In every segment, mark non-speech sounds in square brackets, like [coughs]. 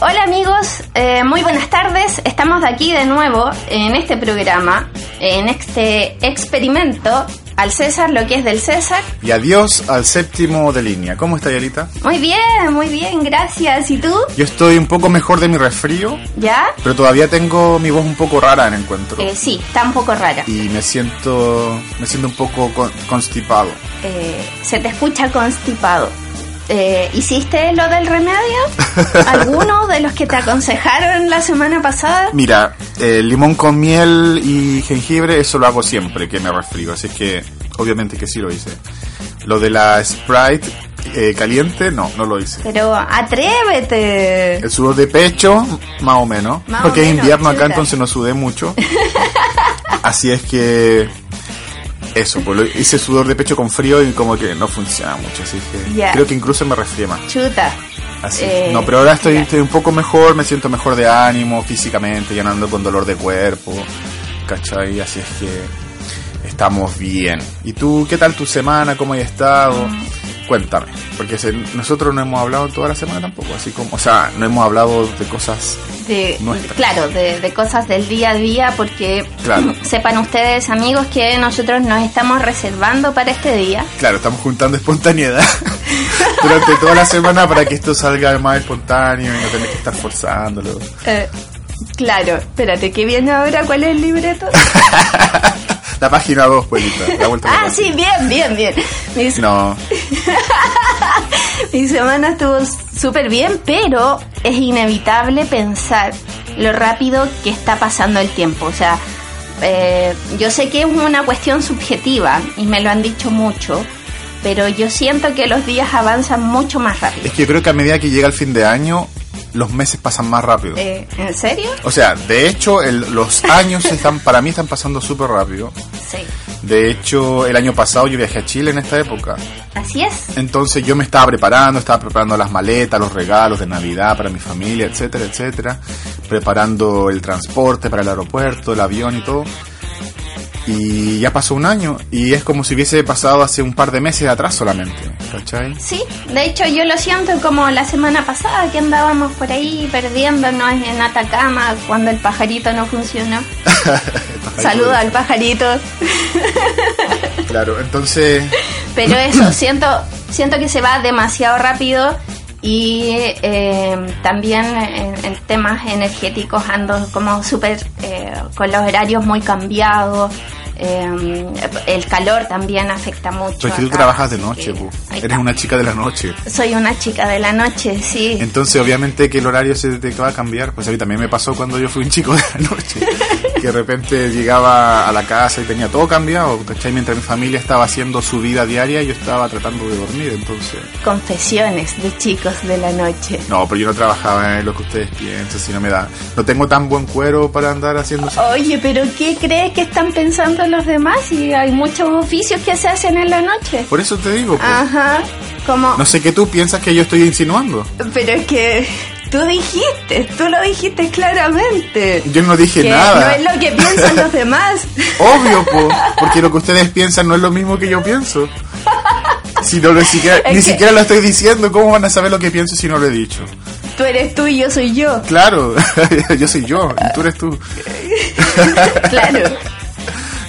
Hola amigos, eh, muy buenas tardes. Estamos aquí de nuevo en este programa, en este experimento al César lo que es del César. Y adiós al séptimo de línea. ¿Cómo está Yalita? Muy bien, muy bien, gracias. ¿Y tú? Yo estoy un poco mejor de mi resfrío. ¿Ya? Pero todavía tengo mi voz un poco rara en encuentro. Eh, sí, está un poco rara. Y me siento, me siento un poco constipado. Eh, se te escucha constipado. Eh, ¿Hiciste lo del remedio? [laughs] ¿Alguno de los que te aconsejaron la semana pasada? Mira, el limón con miel y jengibre, eso lo hago siempre que me resfrío, así que obviamente que sí lo hice. Lo de la Sprite eh, caliente, no, no lo hice. Pero atrévete. El sudor de pecho, más o menos. porque es invierno acá, entonces no sudé mucho. [laughs] Así es que eso, pues hice sudor de pecho con frío y como que no funciona mucho, así que creo que incluso me resfrié más. Chuta. Así. Eh, no, pero ahora estoy, estoy, un poco mejor, me siento mejor de ánimo físicamente, ya con dolor de cuerpo, ¿cachai? Así es que estamos bien. ¿Y tú, qué tal tu semana? ¿Cómo has estado? Mm. Cuéntame, porque nosotros no hemos hablado toda la semana tampoco, así como, o sea, no hemos hablado de cosas de, claro, de, cosas del día a día, porque [clears throat] sepan ustedes, amigos, que nosotros nos estamos reservando para este día. Claro, estamos juntando espontaneidad [laughs] durante toda la semana para que esto salga más espontáneo y no tener que estar forzándolo. Eh, claro, espérate, ¿qué viene ahora? ¿Cuál es el libreto? [laughs] La página 2, Puelita. ah, sí, bien, bien, bien. No. [laughs] Mi semana estuvo súper bien, pero es inevitable pensar lo rápido que está pasando el tiempo. O sea, eh, yo sé que es una cuestión subjetiva y me lo han dicho mucho, pero yo siento que los días avanzan mucho más rápido. Es que yo creo que a medida que llega el fin de año, los meses pasan más rápido. Eh, ¿En serio? O sea, de hecho, los años están para mí están pasando súper rápido. Sí. De hecho, el año pasado yo viajé a Chile en esta época. Así es. Entonces yo me estaba preparando, estaba preparando las maletas, los regalos de Navidad para mi familia, etcétera, etcétera. Preparando el transporte para el aeropuerto, el avión y todo. Y ya pasó un año y es como si hubiese pasado hace un par de meses atrás solamente, ¿cachai? Sí, de hecho yo lo siento como la semana pasada que andábamos por ahí perdiéndonos en Atacama cuando el pajarito no funcionó. [laughs] Saludo al pajarito. claro, entonces... Pero eso, siento, siento que se va demasiado rápido y eh, también en, temas energéticos ando como súper eh, con los horarios muy cambiados eh, el calor también afecta mucho. Porque tú trabajas de noche, eres una chica de la noche. Soy una chica de la noche, sí. Entonces, obviamente que el horario se te va a cambiar. Pues a mí también me pasó cuando yo fui un chico de la noche. [laughs] que de repente llegaba a la casa y tenía todo cambiado, Mientras mi familia estaba haciendo su vida diaria, yo estaba tratando de dormir, entonces... Confesiones de chicos de la noche. No, pero yo no trabajaba en lo que ustedes piensan, si no me da... No tengo tan buen cuero para andar haciendo. Oye, pero ¿qué crees que están pensando los demás? Y hay muchos oficios que se hacen en la noche. Por eso te digo. Pues. Ajá, como... No sé qué tú piensas que yo estoy insinuando. Pero es que Tú dijiste, tú lo dijiste claramente. Yo no dije nada. No es lo que piensan los demás. [laughs] Obvio, porque lo que ustedes piensan no es lo mismo que yo pienso. Si no lo siquiera, ni siquiera lo estoy diciendo, ¿cómo van a saber lo que pienso si no lo he dicho? Tú eres tú y yo soy yo. Claro, [laughs] yo soy yo y tú eres tú. [laughs] claro.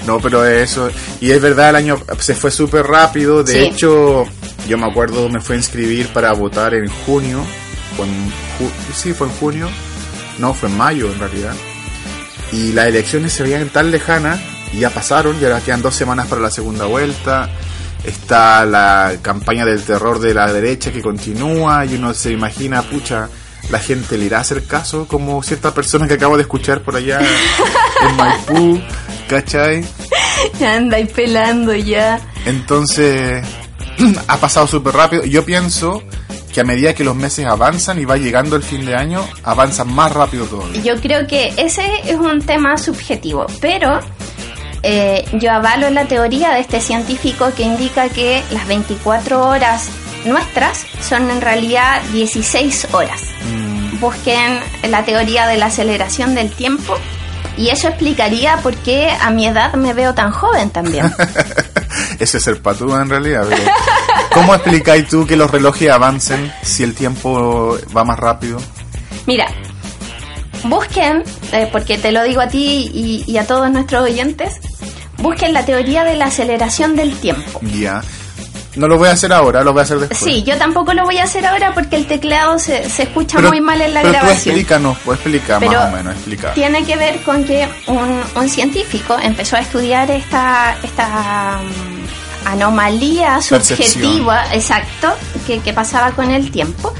No, pero eso, y es verdad, el año se fue súper rápido. De hecho, yo me acuerdo, me fue a inscribir para votar en junio fue en sí, fue en junio, no, fue en mayo en realidad. Y las elecciones se veían tan lejanas y ya pasaron, y ahora quedan dos semanas para la segunda vuelta. Está la campaña del terror de la derecha que continúa y uno se imagina, pucha, la gente le irá a hacer caso como cierta persona que acabo de escuchar por allá [laughs] en Maipú, ¿cachai? Anda y pelando ya. Entonces, [clears throat] ha pasado súper rápido. Yo pienso que a medida que los meses avanzan y va llegando el fin de año, avanzan más rápido todavía. Yo creo que ese es un tema subjetivo, pero eh, yo avalo la teoría de este científico que indica que las 24 horas nuestras son en realidad 16 horas. Mm. Busquen la teoría de la aceleración del tiempo y eso explicaría por qué a mi edad me veo tan joven también. [laughs] Ese es el patúa en realidad. ¿Cómo explicáis tú que los relojes avancen si el tiempo va más rápido? Mira, busquen, eh, porque te lo digo a ti y, y, a todos nuestros oyentes, busquen la teoría de la aceleración del tiempo. Ya. No lo voy a hacer ahora, lo voy a hacer después. Sí, yo tampoco lo voy a hacer ahora porque el teclado se, se escucha muy mal en la pero grabación. Tú explícanos, pues explicar más o menos, explicar. Tiene que ver con que un, un científico empezó a estudiar esta, esta um, anomalía subjetiva, exacto, que, que, pasaba con el tiempo.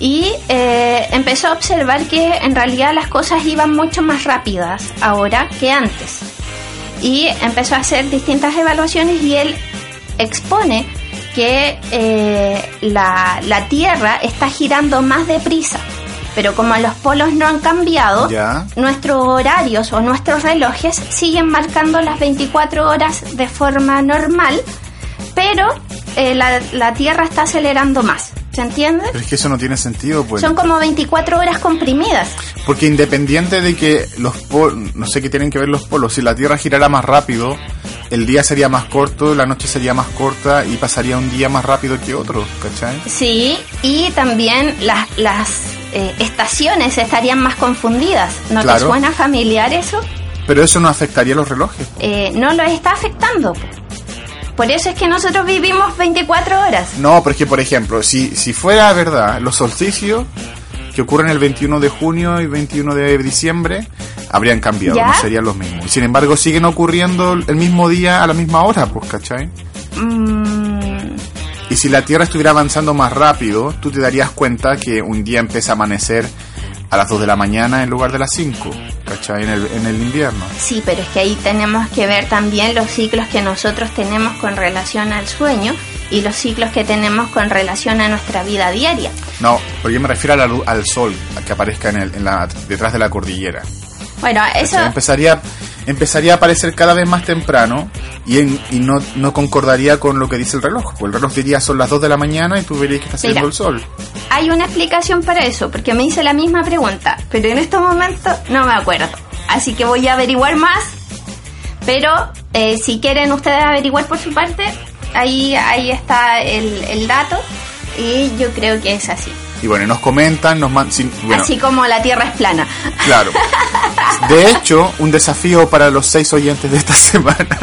Y eh, empezó a observar que en realidad las cosas iban mucho más rápidas ahora que antes. Y empezó a hacer distintas evaluaciones y él expone que eh, la, la, Tierra está girando más deprisa. Pero como los polos no han cambiado, ¿Ya? nuestros horarios o nuestros relojes siguen marcando las 24 horas de forma normal, pero eh, la, la, Tierra está acelerando más. ¿Se entiende? Pero es que eso no tiene sentido, pues. Son como 24 horas comprimidas. Porque independiente de que los polos, no sé qué tienen que ver los polos, si la Tierra girara más rápido, el día sería más corto, la noche sería más corta y pasaría un día más rápido que otro, ¿cachai? Sí, y también las, las eh, estaciones estarían más confundidas. ¿No Claro. te suena familiar eso? Pero eso no afectaría los relojes. Eh, no lo está afectando. Por eso es que nosotros vivimos 24 horas. No, pero es que, por ejemplo, si, si fuera verdad, los solsticios que ocurren el 21 de junio y 21 de diciembre habrían cambiado, ¿Ya? no serían los mismos. Y sin embargo, siguen ocurriendo el mismo día a la misma hora, pues, ¿cachai? Mm, Y si la Tierra estuviera avanzando más rápido, tú te darías cuenta que un día empieza a amanecer a las 2 de la mañana en lugar de las 5, ¿cachai? En el, en el invierno. sí, pero es que ahí tenemos que ver también los ciclos que nosotros tenemos con relación al sueño y los ciclos que tenemos con relación a nuestra vida diaria. No, porque yo me refiero a la luz- al sol que aparezca en el, en la, detrás de la cordillera. Bueno, eso... Empezaría, empezaría a aparecer cada vez más temprano y, en- y no, no concordaría con lo que dice el reloj. Pues el reloj diría son las 2 de la mañana y tú verías que está saliendo el sol. Hay una explicación para eso, porque me hice la misma pregunta, pero en estos momentos no me acuerdo. Así que voy a averiguar más. Pero eh, si quieren ustedes averiguar por su parte, ahí, ahí está el, el dato. Y yo creo que es así. Y bueno, nos comentan, nos man- sin- bueno, Así como la Tierra es plana. claro. [laughs] De hecho, un desafío para los seis oyentes de esta [laughs] semana.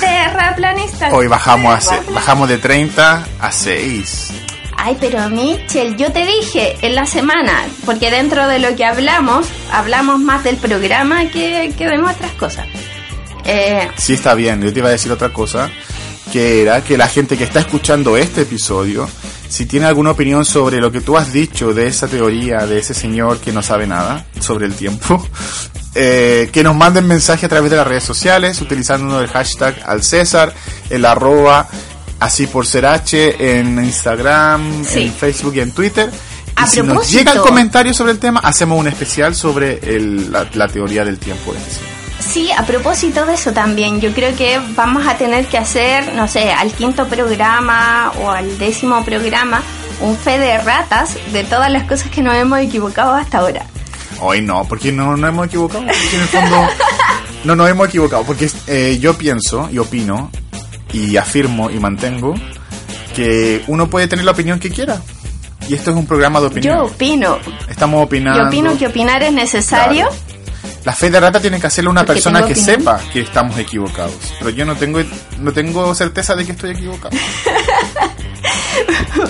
Terraplanista. Hoy bajamos, a se- bajamos de 30 a 6. Ay, pero Michel, yo te dije en la semana, porque dentro de lo que hablamos, hablamos más del programa que, que de nuestras cosas. Eh, Sí, está bien. Yo te iba a decir otra cosa, que era que la gente que está escuchando este episodio, si tiene alguna opinión sobre lo que tú has dicho de esa teoría de ese señor que no sabe nada sobre el tiempo, [laughs] eh, que nos manden mensaje a través de las redes sociales, utilizando el hashtag al César, el arroba así por ser H en Instagram, Sí. en Facebook y en Twitter. Y A si nos propósito- llegan comentarios sobre el tema, hacemos un especial sobre el- la, la teoría del tiempo de señor. Sí, a propósito de eso también, yo creo que vamos a tener que hacer, no sé, al quinto programa o al décimo programa, un fe de ratas de todas las cosas que nos hemos equivocado hasta ahora. Hoy no, porque no nos hemos equivocado. Porque en el fondo no nos hemos equivocado. Porque eh, yo pienso y opino y afirmo y mantengo que uno puede tener la opinión que quiera. Y esto es un programa de opinión. Yo opino, Estamos opinando. yo opino que opinar es necesario. Claro. La fe de rata tiene que hacerle una Porque persona que opinión. sepa que estamos equivocados. Pero yo no tengo no tengo certeza de que estoy equivocado. [laughs]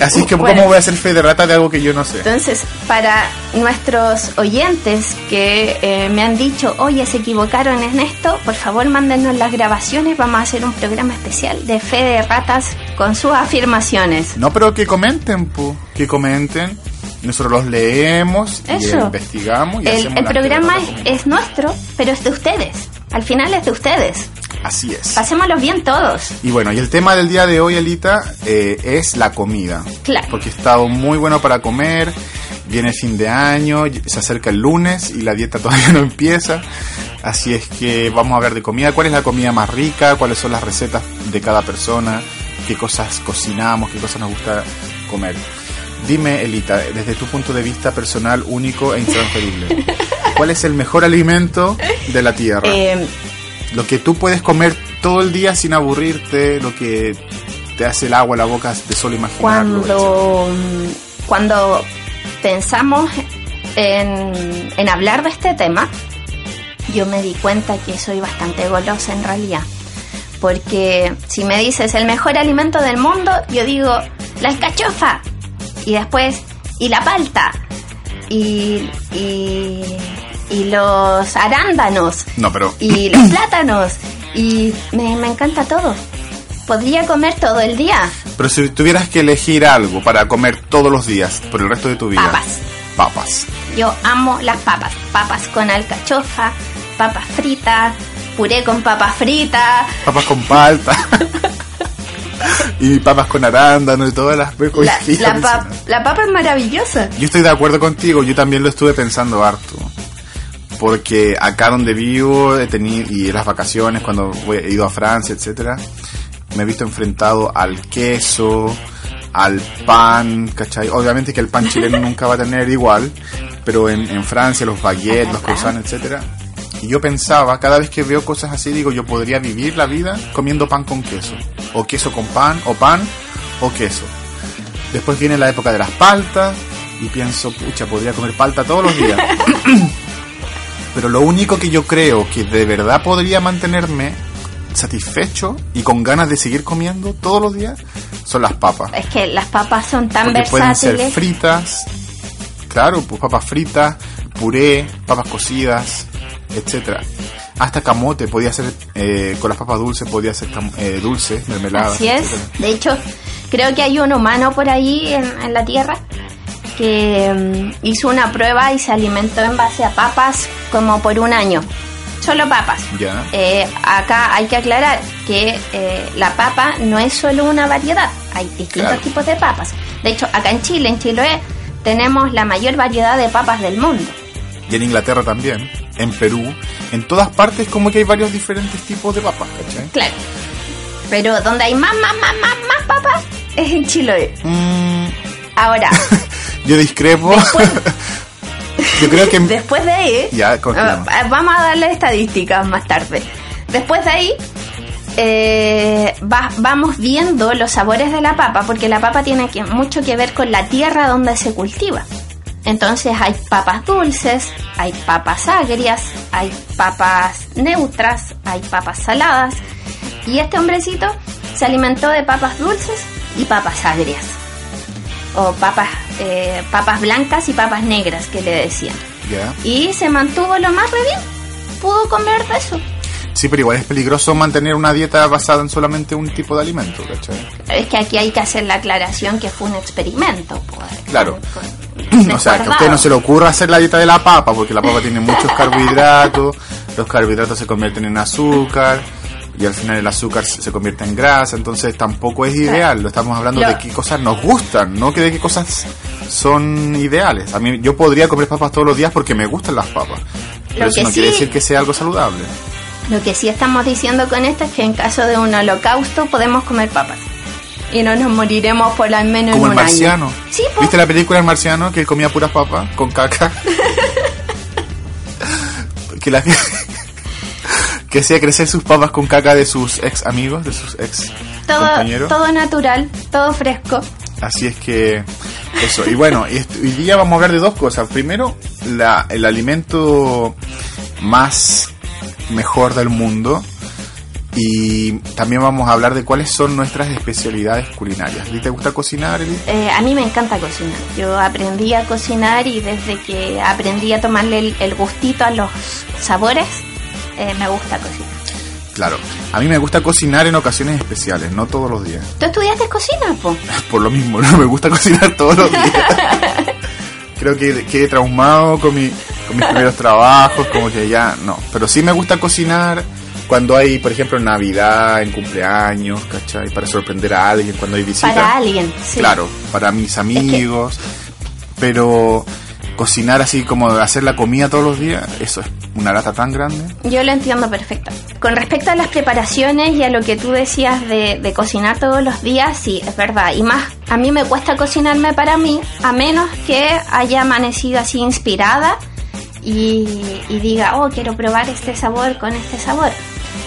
Así es que Bueno. ¿cómo voy a hacer fe de rata de algo que yo no sé? Entonces, para nuestros oyentes que eh, me han dicho, oye, se equivocaron en esto, por favor mándenos las grabaciones, vamos a hacer un programa especial de fe de ratas con sus afirmaciones. No, pero que comenten, pu, que comenten. Nosotros los leemos y Eso. investigamos y El, hacemos el programa es, es nuestro, pero es de ustedes. Al final es de ustedes. Así es. Pasémoslos bien todos. Y bueno, y el tema del día de hoy, Elita, eh, es la comida. Claro. Porque ha estado muy bueno para comer. Viene fin de año, se acerca el lunes y la dieta [laughs] todavía no empieza. Así es que vamos a hablar de comida. ¿Cuál es la comida más rica? ¿Cuáles son las recetas de cada persona? ¿Qué cosas cocinamos? ¿Qué cosas nos gusta comer? Dime, Elita, desde tu punto de vista personal, único e intransferible, [laughs] ¿cuál es el mejor alimento de la tierra? Eh, Lo que tú puedes comer todo el día sin aburrirte, lo que te hace el agua a la boca de solo imaginarlo. cuando, mm, cuando pensamos en, en hablar de este tema, yo me di cuenta que soy bastante golosa en realidad. Porque si me dices el mejor alimento del mundo, yo digo la alcachofa. Y después, y la palta. Y, y, y los arándanos. No, pero. Y los plátanos. Y me, me encanta todo. Podría comer todo el día. Pero si tuvieras que elegir algo para comer todos los días por el resto de tu vida. Papas. Papas. Yo amo las papas. Papas con alcachofa, papas fritas, puré con papas fritas. Papas con palta. [laughs] y papas con arándano y todas las la, la, pap la papa es maravillosa. Yo estoy de acuerdo contigo, yo también lo estuve pensando harto. Porque acá donde vivo he tenido, y en las vacaciones, cuando he ido a Francia, etcétera, me he visto enfrentado al queso, al pan, ¿cachai? Obviamente que el pan chileno [laughs] nunca va a tener igual, pero en, en Francia los baguettes, los croissants, etcétera. Y yo pensaba, cada vez que veo cosas así, digo, yo podría vivir la vida comiendo pan con queso, o queso con pan, o pan, o queso. Después viene la época de las paltas, y pienso, pucha, podría comer palta todos los días. [laughs] pero lo único que yo creo que de verdad podría mantenerme satisfecho y con ganas de seguir comiendo todos los días son las papas. Es que las papas son tan Porque pueden versátiles. ser fritas, claro, pues papas fritas, puré, papas cocidas, etcétera. Hasta camote podía ser eh, con las papas dulces, podía ser cam- eh, dulce, mermelada. Así es. De hecho, creo que hay un humano por ahí en, en la Tierra que mm, hizo una prueba y se alimentó en base a papas como por un año. Solo papas. Ya. Eh, acá hay que aclarar que eh, la papa no es solo una variedad, hay distintos Claro. tipos de papas. De hecho, acá en Chile, en Chiloé, tenemos la mayor variedad de papas del mundo. Y en Inglaterra también, en Perú, en todas partes como que hay varios diferentes tipos de papas, ¿cachai? Claro. Pero donde hay más, más, más, más, más papas es en Chiloé. Mm, Ahora, [laughs] yo discrepo. Después- [laughs] yo creo que... después de ahí, Ya, confirmo. Ah, vamos a darle estadísticas más tarde. Después de ahí, eh, va- vamos viendo los sabores de la papa, porque la papa tiene que- mucho que ver con la tierra donde se cultiva. Entonces hay papas dulces, hay papas agrias, hay papas neutras, hay papas saladas. Y este hombrecito se alimentó de papas dulces y papas agrias. O papas, eh, papas blancas y papas negras que le decían. Y se mantuvo lo más re bien. Pudo comer de eso. Sí, pero igual es peligroso mantener una dieta basada en solamente un tipo de alimento, ¿cachai? Es que aquí hay que hacer la aclaración que fue un experimento. pues, Claro. con- [clears throat] O sea, que a usted no se le ocurra hacer la dieta de la papa, porque la papa tiene muchos carbohidratos, los carbohidratos se convierten en azúcar, y al final el azúcar se convierte en grasa, entonces tampoco es ideal. Lo estamos hablando Lo- de qué cosas nos gustan, no que de qué cosas son ideales. A mí, yo podría comer papas todos los días porque me gustan las papas, pero Lo eso no quiere decir que sea algo saludable. Lo que sí estamos diciendo con esto es que en caso de un holocausto podemos comer papas. Y no nos moriremos por al menos Como en el un marciano. año. Sí, po. ¿Viste la película El marciano que él comía puras papas con caca? [laughs] que la [laughs] que hacía crecer sus papas con caca de sus ex amigos, de sus ex todo, compañeros. todo natural, todo fresco. Así es que eso. Y bueno, hoy día vamos a hablar de dos cosas. Primero, la, el alimento más mejor del mundo. Y también vamos a hablar de cuáles son nuestras especialidades culinarias. ¿A ti te gusta cocinar, Eli? Eh, a mí me encanta cocinar. Yo aprendí a cocinar y desde que aprendí a tomarle el, el gustito a los sabores, eh, me gusta cocinar. Claro, a mí me gusta cocinar en ocasiones especiales, no todos los días. ¿Tú estudiaste cocina, po? [laughs] Por lo mismo, no me gusta cocinar todos los días. [laughs] Creo que quedé traumado con, mi, con mis primeros trabajos, como que ya no. Pero sí me gusta cocinar cuando hay, por ejemplo, en Navidad, en cumpleaños, ¿cachai? Para sorprender a alguien, cuando hay visitas. Para alguien, sí. Claro, para mis amigos. Pero cocinar así como hacer la comida todos los días, eso es una lata tan grande. Yo lo entiendo perfecto. Con respecto a las preparaciones y a lo que tú decías de, de cocinar todos los días, sí, es verdad. Y más, a mí me cuesta cocinarme para mí, a menos que haya amanecido así inspirada y, y diga, oh, quiero probar este sabor con este sabor.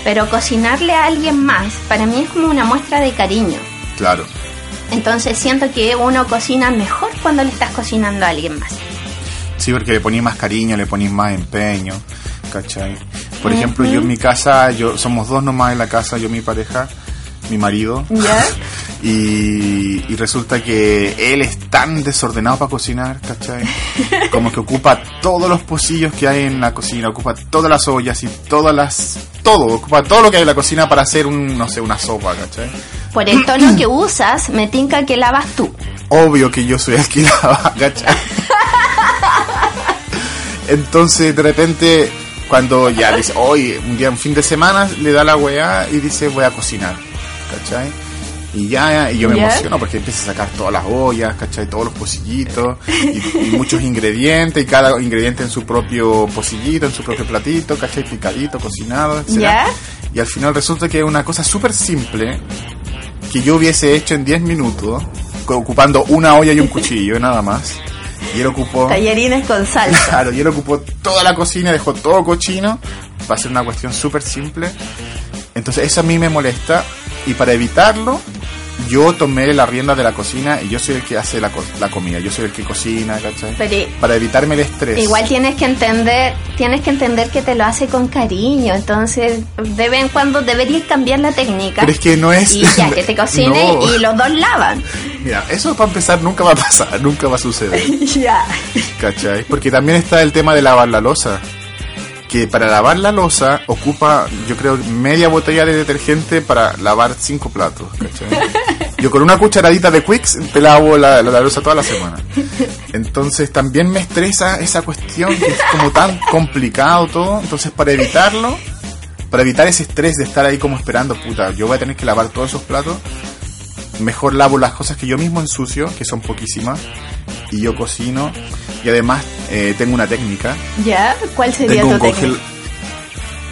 Pero cocinarle a alguien más, para mí es como una muestra de cariño. Claro. Entonces siento que uno cocina mejor cuando le estás cocinando a alguien más. Sí, porque le ponís más cariño, le ponís más empeño, ¿cachai? Por ejemplo, yo en mi casa, yo somos dos nomás en la casa, yo mi pareja, mi marido. ¿Ya? [laughs] Y, y resulta que él es tan desordenado para cocinar, ¿cachai? [laughs] Como que ocupa todos los pocillos que hay en la cocina, ocupa todas las ollas y todas las... Todo, ocupa todo lo que hay en la cocina para hacer un, no sé, una sopa, ¿cachai? Por el tono [clears throat] que usas, me tinca que lavas tú. Obvio que yo soy el que lava, [laughs] ¿cachai? Entonces, de repente, cuando ya dice, hoy, un día, un fin de semana, le da la weá y dice, voy a cocinar, ¿cachai? Y ya, y yo me emociono porque empieza a sacar todas las ollas, ¿cachai? Todos los pocillitos y, y muchos ingredientes, y cada ingrediente en su propio pocillito, en su propio platito, ¿cachai? Picadito, cocinado, etc. Y al final resulta que es una cosa súper simple que yo hubiese hecho en 10 minutos, ocupando una olla y un cuchillo, nada más. Y él ocupó. Tallarines con salsa. [laughs] Claro, y él ocupó toda la cocina, dejó todo cochino, para hacer una cuestión súper simple. Entonces, eso a mí me molesta, y para evitarlo, yo tomé la rienda de la cocina y yo soy el que hace la, co- la comida, yo soy el que cocina, ¿cachai? Pero Para evitarme el estrés. igual tienes que entender, tienes que entender que te lo hace con cariño, entonces de vez en cuando deberías cambiar la técnica. Pero es que no es. Y ya, que te [laughs] cocine No. y los dos lavan. [laughs] Mira, eso para empezar nunca va a pasar, [laughs] nunca va a suceder. [laughs] ya. ¿Cachai? Porque también está el tema de lavar la losa. Que para lavar la losa ocupa, yo creo, media botella de detergente para lavar cinco platos. ¿cachai? [laughs] Yo con una cucharadita de Quicks te lavo la, la, la losa toda la semana. Entonces también me estresa esa cuestión que es como tan complicado todo. Entonces para evitarlo, para evitar ese estrés de estar ahí como esperando, puta, yo voy a tener que lavar todos esos platos. Mejor lavo las cosas que yo mismo ensucio, que son poquísimas, y yo cocino. Y además eh, tengo una técnica. ¿Ya? ¿Cuál sería Tengo tu un, congel- técnica?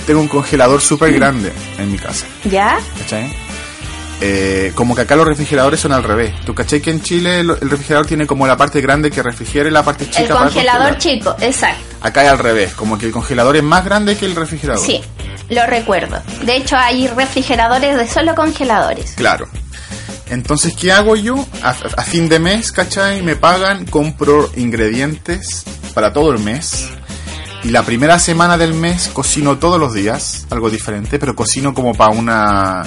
tengo un congelador súper grande en mi casa. ¿Ya? ¿Cachai? Eh, como que acá los refrigeradores son al revés. ¿Tú cachai que en Chile el refrigerador tiene como la parte grande que refrigera y la parte chica El congelador chico, exacto. Acá es al revés, como que el congelador es más grande que el refrigerador. Sí, lo recuerdo. De hecho, hay refrigeradores de solo congeladores. Claro. Entonces, ¿qué hago yo? A, a fin de mes, ¿cachai? Me pagan, compro ingredientes para todo el mes. Y la primera semana del mes cocino todos los días, algo diferente, pero cocino como para una,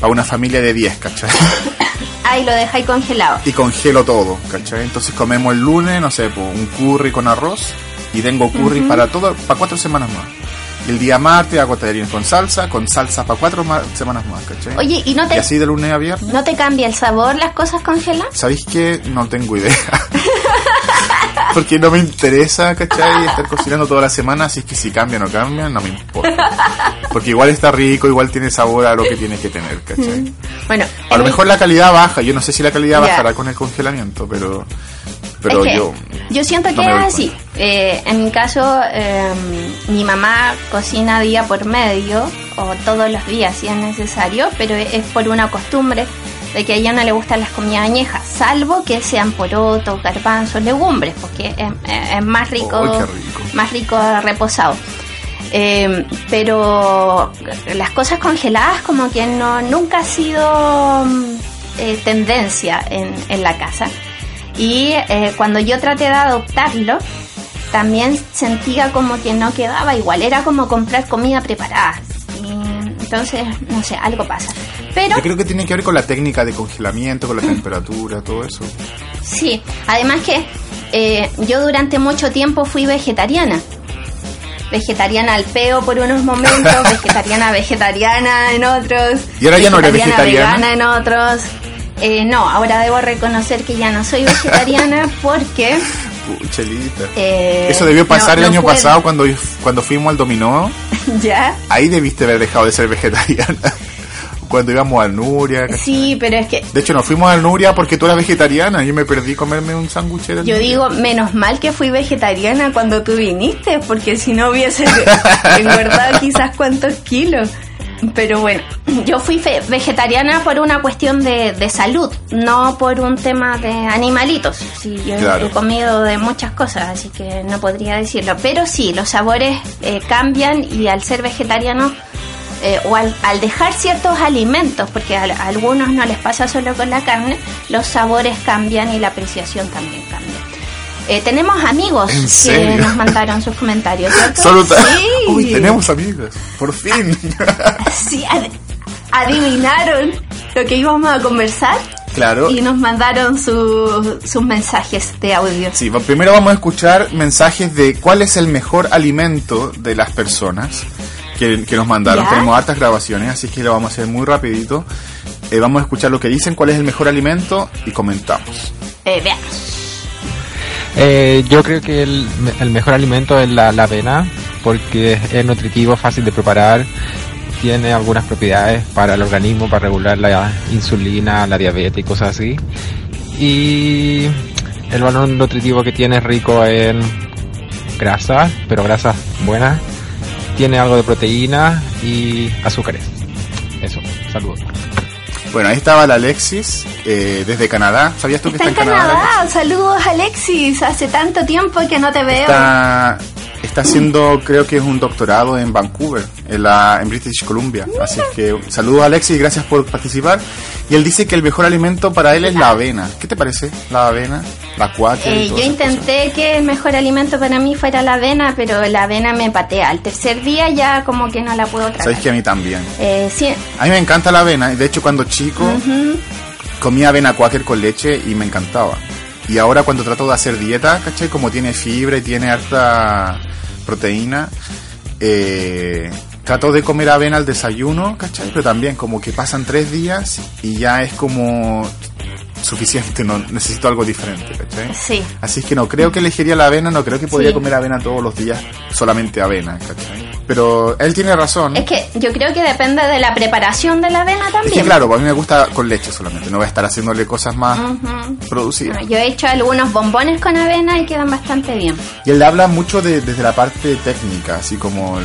para una familia de 10, ¿cachai? [laughs] Ahí lo dejáis congelado. y congelo todo, ¿cachai? Entonces comemos el lunes, no sé, pues, un curry con arroz y tengo curry para todo, para cuatro semanas más. Y el día martes hago tallarines con salsa, con salsa para cuatro ma- semanas más, ¿cachai? Oye, ¿y no y te, así de lunes a viernes. no te cambia el sabor las cosas congeladas? ¿Sabéis qué? No tengo idea. [laughs] Porque no me interesa, ¿cachai? Estar cocinando toda la semana, así es que si cambia o no cambia, no me importa. Porque igual está rico, igual tiene sabor a lo que tiene que tener, ¿cachai? Bueno, A lo mejor la calidad baja, yo no sé si la calidad bajará con el congelamiento, pero pero es que yo yo siento no que es así. Eh, en mi caso, eh, mi mamá cocina día por medio o todos los días si es necesario, pero es por una costumbre de que a ella no le gustan las comidas añejas, salvo que sean porotos, garbanzos, legumbres, porque es, es más rico, más rico reposado. Eh, pero las cosas congeladas como que no nunca ha sido mm, eh, tendencia en, en la casa. Y eh, cuando yo traté de adoptarlo, también sentía como que no quedaba igual. Era como comprar comida preparada. Y entonces, no sé, algo pasa. Pero yo creo que tiene que ver con la técnica de congelamiento, con la [laughs] temperatura, todo eso. sí, además que eh, yo durante mucho tiempo fui vegetariana. Vegetariana al peo por unos momentos, [laughs] vegetariana vegetariana en otros. ¿Y ahora ya no eres vegetariana? vegana en otros. Eh, no, ahora debo reconocer que ya no soy vegetariana [laughs] porque... Puchelita. eh, Eso debió pasar no- el no año puedo. pasado cuando, cuando fuimos al dominó. [laughs] ¿Ya? Ahí debiste haber dejado de ser vegetariana. [laughs] cuando íbamos al Nuria. Sí, pero es que De hecho, nos fuimos al Nuria porque tú eras vegetariana. Yo me perdí comerme un sándwich. yo Nuria. digo, menos mal que fui vegetariana cuando tú viniste, porque si no hubiese engordado quizás cuántos kilos. Pero bueno, [clears throat] yo fui vegetariana por una cuestión de, de salud, no por un tema de animalitos. Sí, yo Claro. he comido de muchas cosas, así que no podría decirlo. Pero sí, los sabores eh, cambian y al ser vegetariano eh, o al, al dejar ciertos alimentos, porque a, a algunos no les pasa solo con la carne, los sabores cambian y la apreciación también cambia. Eh, tenemos amigos que nos mandaron sus comentarios. [laughs] Solo sí. Uy, tenemos amigos, por fin. [laughs] sí, adivinaron lo que íbamos a conversar. Claro. Y nos mandaron sus mensajes de audio. Sí, primero vamos a escuchar mensajes de cuál es el mejor alimento de las personas que, nos mandaron. Tenemos hartas grabaciones, así que lo vamos a hacer muy rapidito. Eh, vamos a escuchar lo que dicen, cuál es el mejor alimento y comentamos. Eh, veamos. Eh, yo creo que el, mejor alimento es la, avena porque es nutritivo, fácil de preparar, tiene algunas propiedades para el organismo, para regular la insulina, la diabetes y cosas así. Y el valor nutritivo que tiene es rico en grasas, pero grasas buenas. Tiene algo de proteína y azúcares. Eso, saludos. Bueno, ahí estaba la Alexis eh, desde Canadá. ¿Sabías tú que está, en Canadá? Saludos Alexis, hace tanto tiempo que no te veo. Está, está haciendo, creo que es un doctorado en Vancouver, en, la, en British Columbia. Así que saludos Alexis, gracias por participar. Y él dice que el mejor alimento para él es la avena. ¿Qué te parece? La avena, la cuaca. Eh, yo intenté que el mejor alimento para mí fuera la avena, pero la avena me patea. Al tercer día ya como que no la puedo tragar. Sabes que a mí también. Eh, sí. A mí me encanta la avena. De hecho, cuando chico comía avena cuáquer con leche y me encantaba. Y ahora cuando trato de hacer dieta, ¿cachai? Como tiene fibra y tiene harta proteína, eh, trato de comer avena al desayuno, ¿cachai? Pero también como que pasan tres días y ya es como suficiente, no necesito algo diferente, ¿cachai? Sí. Así es que no creo que elegiría la avena, no creo que podría comer avena todos los días, solamente avena, ¿cachai? Pero él tiene razón. Es que yo creo que depende de la preparación de la avena también. Es que claro, a mí me gusta con leche solamente, no voy a estar haciéndole cosas más producidas. yo he hecho algunos bombones con avena y quedan bastante bien. Y él habla mucho de, desde la parte técnica, así como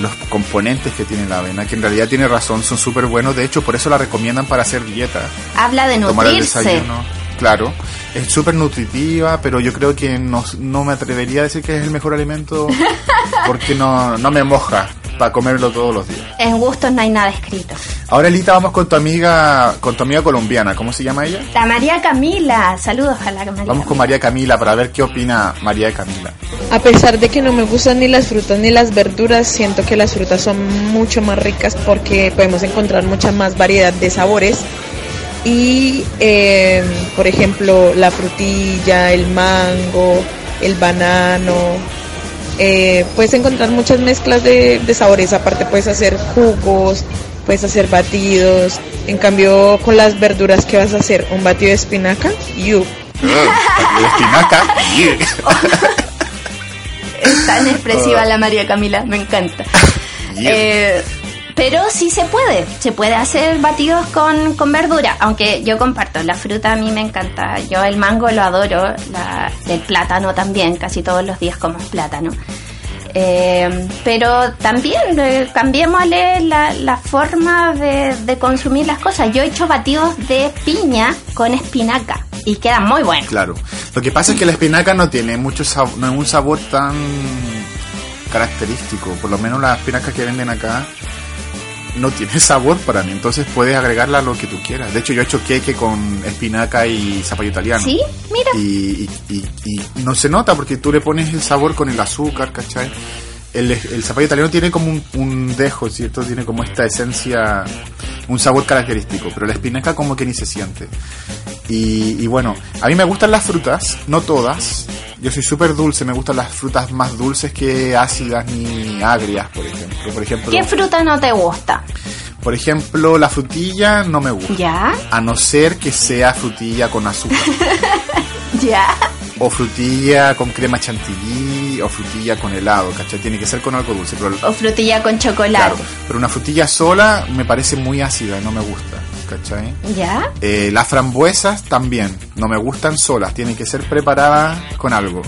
los componentes que tiene la avena, que en realidad tiene razón, son súper buenos. De hecho, por eso la recomiendan para hacer dieta. Habla de nutrirse. Claro, es súper nutritiva, pero yo creo que no, no, me atrevería a decir que es el mejor alimento [laughs] porque no, no me moja para comerlo todos los días. En gustos no hay nada escrito. Ahora Elita vamos con tu amiga, con tu amiga colombiana, ¿cómo se llama ella? La María Camila. Saludos a la María. Vamos con María Camila para ver qué opina María Camila. A pesar de que no me gustan ni las frutas ni las verduras, siento que las frutas son mucho más ricas porque podemos encontrar mucha más variedad de sabores. Y, em, por ejemplo, la frutilla, el mango, el banano, eh, puedes encontrar muchas mezclas de, sabores. Aparte, puedes hacer jugos, puedes hacer batidos. En cambio, con las verduras, ¿qué vas a hacer? ¿Un batido de espinaca? You. De espinaca. [laughs] es tan expresiva la María Camila, me encanta. Eh, pero sí se puede, se puede hacer batidos con, con, verdura, aunque yo comparto, la fruta a mí me encanta, yo el mango lo adoro, la, el plátano también, casi todos los días como plátano. Eh, pero también eh, cambiémosle la, la forma de, de, consumir las cosas. Yo he hecho batidos de piña con espinaca y quedan muy buenos. Claro. Lo que pasa es que la espinaca no tiene mucho sabor, no es un sabor tan característico. Por lo menos las espinacas que venden acá no tiene sabor para mí. Entonces puedes agregarla a lo que tú quieras. De hecho, yo he hecho queque con espinaca y zapallo italiano. Sí, mira. Y, y, y, no se nota porque tú le pones el sabor con el azúcar, ¿cachai? El, el zapallo italiano tiene como un, un dejo, ¿cierto? Tiene como esta esencia, un sabor característico, pero la espinaca como que ni se siente. Y, y bueno, a mí me gustan las frutas, no todas, yo soy súper dulce, me gustan las frutas más dulces que ácidas ni agrias, por ejemplo. Por ejemplo ¿Qué fruta no te gusta? Por ejemplo, la frutilla no me gusta. ¿Ya? A no ser que sea frutilla con azúcar. [laughs] ¿Ya? O frutilla con crema chantilly o frutilla con helado, ¿cachai? Tiene que ser con algo dulce. o frutilla con chocolate. Claro, pero una frutilla sola me parece muy ácida y no me gusta. ¿cachai? ¿Ya? Eh, las frambuesas también, no me gustan solas, tienen que ser preparadas con algo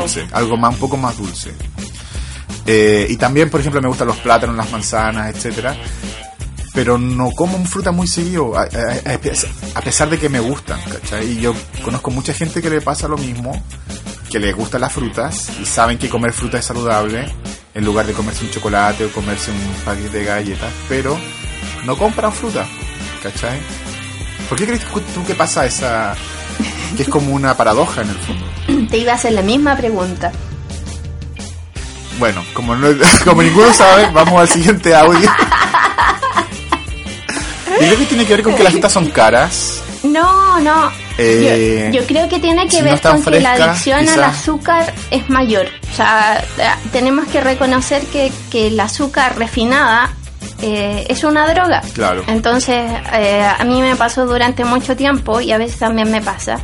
dulce, algo más, un poco más dulce. Eh, y también, por ejemplo, me gustan los plátanos, las manzanas, etcétera pero no como fruta muy seguido, a, a, pesar de que me gustan, ¿cachai? Y yo conozco mucha gente que le pasa lo mismo, que le gustan las frutas y saben que comer fruta es saludable, en lugar de comerse un chocolate o comerse un paquete de galletas, pero no compran fruta. ¿cachai? ¿Por qué crees tú que pasa esa... que es como una paradoja en el fondo? te iba a hacer la misma pregunta. Bueno, como, no, [laughs] como ninguno sabe, vamos al siguiente audio. [laughs] ¿Y lo que tiene que ver con que las frutas son caras? No, no. Eh, yo, yo creo que tiene que si ver con que la adicción al azúcar es mayor. O sea, tenemos que reconocer que, que el azúcar refinada eh, es una droga. Claro. Entonces, eh, a mí me pasó durante mucho tiempo y a veces también me pasa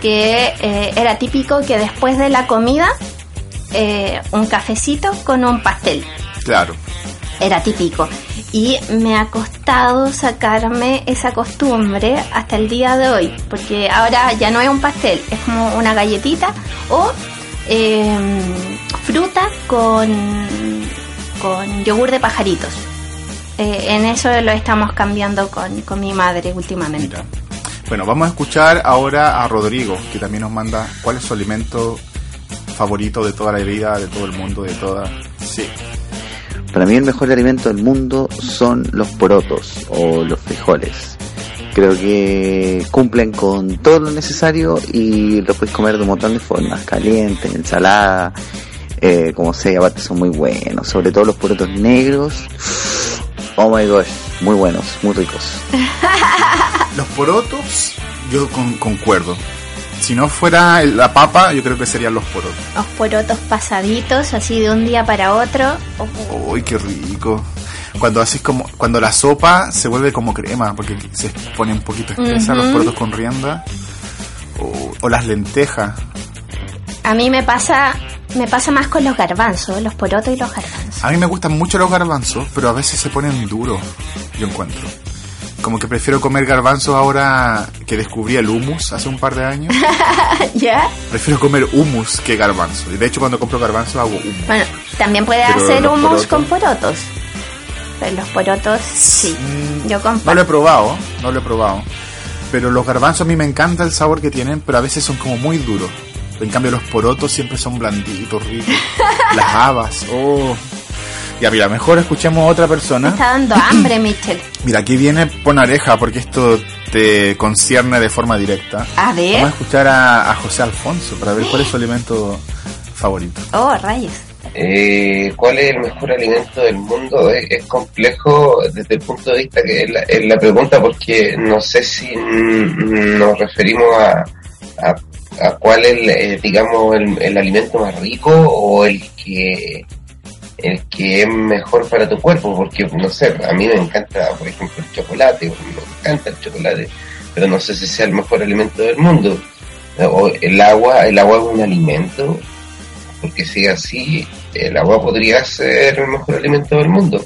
que eh, era típico que después de la comida eh, un cafecito con un pastel Claro. Era típico. Y me ha costado sacarme esa costumbre hasta el día de hoy, porque ahora ya no es un pastel, es como una galletita o eh, fruta con, con yogur de pajaritos. Eh, en eso lo estamos cambiando con, con mi madre últimamente. Mira. Bueno, vamos a escuchar ahora a Rodrigo, que también nos manda cuál es su alimento favorito de toda la vida, de todo el mundo, de toda... Sí. Para mí el mejor alimento del mundo son los porotos o los frijoles. Creo que cumplen con todo lo necesario y los puedes comer de un montón de formas, caliente, ensalada, eh, como sea, aparte son muy buenos, sobre todo los porotos negros. Oh my gosh, muy buenos, muy ricos. Los porotos, yo con- concuerdo. Si no fuera la papa, yo creo que serían los porotos. Los porotos pasaditos, así de un día para otro. Oh, Uy, qué rico. Cuando haces como, cuando la sopa se vuelve como crema, porque se pone un poquito espesa, los porotos con rienda. O, o las lentejas. A mí me pasa, me pasa más con los garbanzos, los porotos y los garbanzos. A mí me gustan mucho los garbanzos, pero a veces se ponen duros, yo encuentro. Como que prefiero comer garbanzos ahora que descubrí el hummus hace un par de años. [laughs] ¿Ya? Prefiero comer hummus que garbanzo. Y de hecho cuando compro garbanzo hago hummus. Bueno, también puede Pero hacer hummus porotos- con porotos. Pero los porotos, sí. Mm, Yo No lo he probado, no lo he probado. Pero los garbanzos a mí me encanta el sabor que tienen, pero a veces son como muy duros. En cambio los porotos siempre son blanditos, ricos. [laughs] Las habas, oh. Ya mira, mejor escuchemos a otra Me persona. está dando hambre, [clears throat] Mitchell. Mira, aquí viene pon oreja porque esto te concierne de forma directa. A Vamos a ver. escuchar a, a José Alfonso para ver cuál es su alimento favorito. Oh, rayos. Eh, ¿Cuál es el mejor alimento del mundo? Es, es complejo desde el punto de vista que es la, es la pregunta porque no sé si nos referimos a, a, a cuál es, el, eh, digamos, el, el alimento más rico o el que el que es mejor para tu cuerpo, porque no sé, a mí me encanta, por ejemplo, el chocolate, me encanta el chocolate, pero no sé si sea el mejor alimento del mundo. O el agua, el agua es un alimento, porque si así, el agua podría ser el mejor alimento del mundo.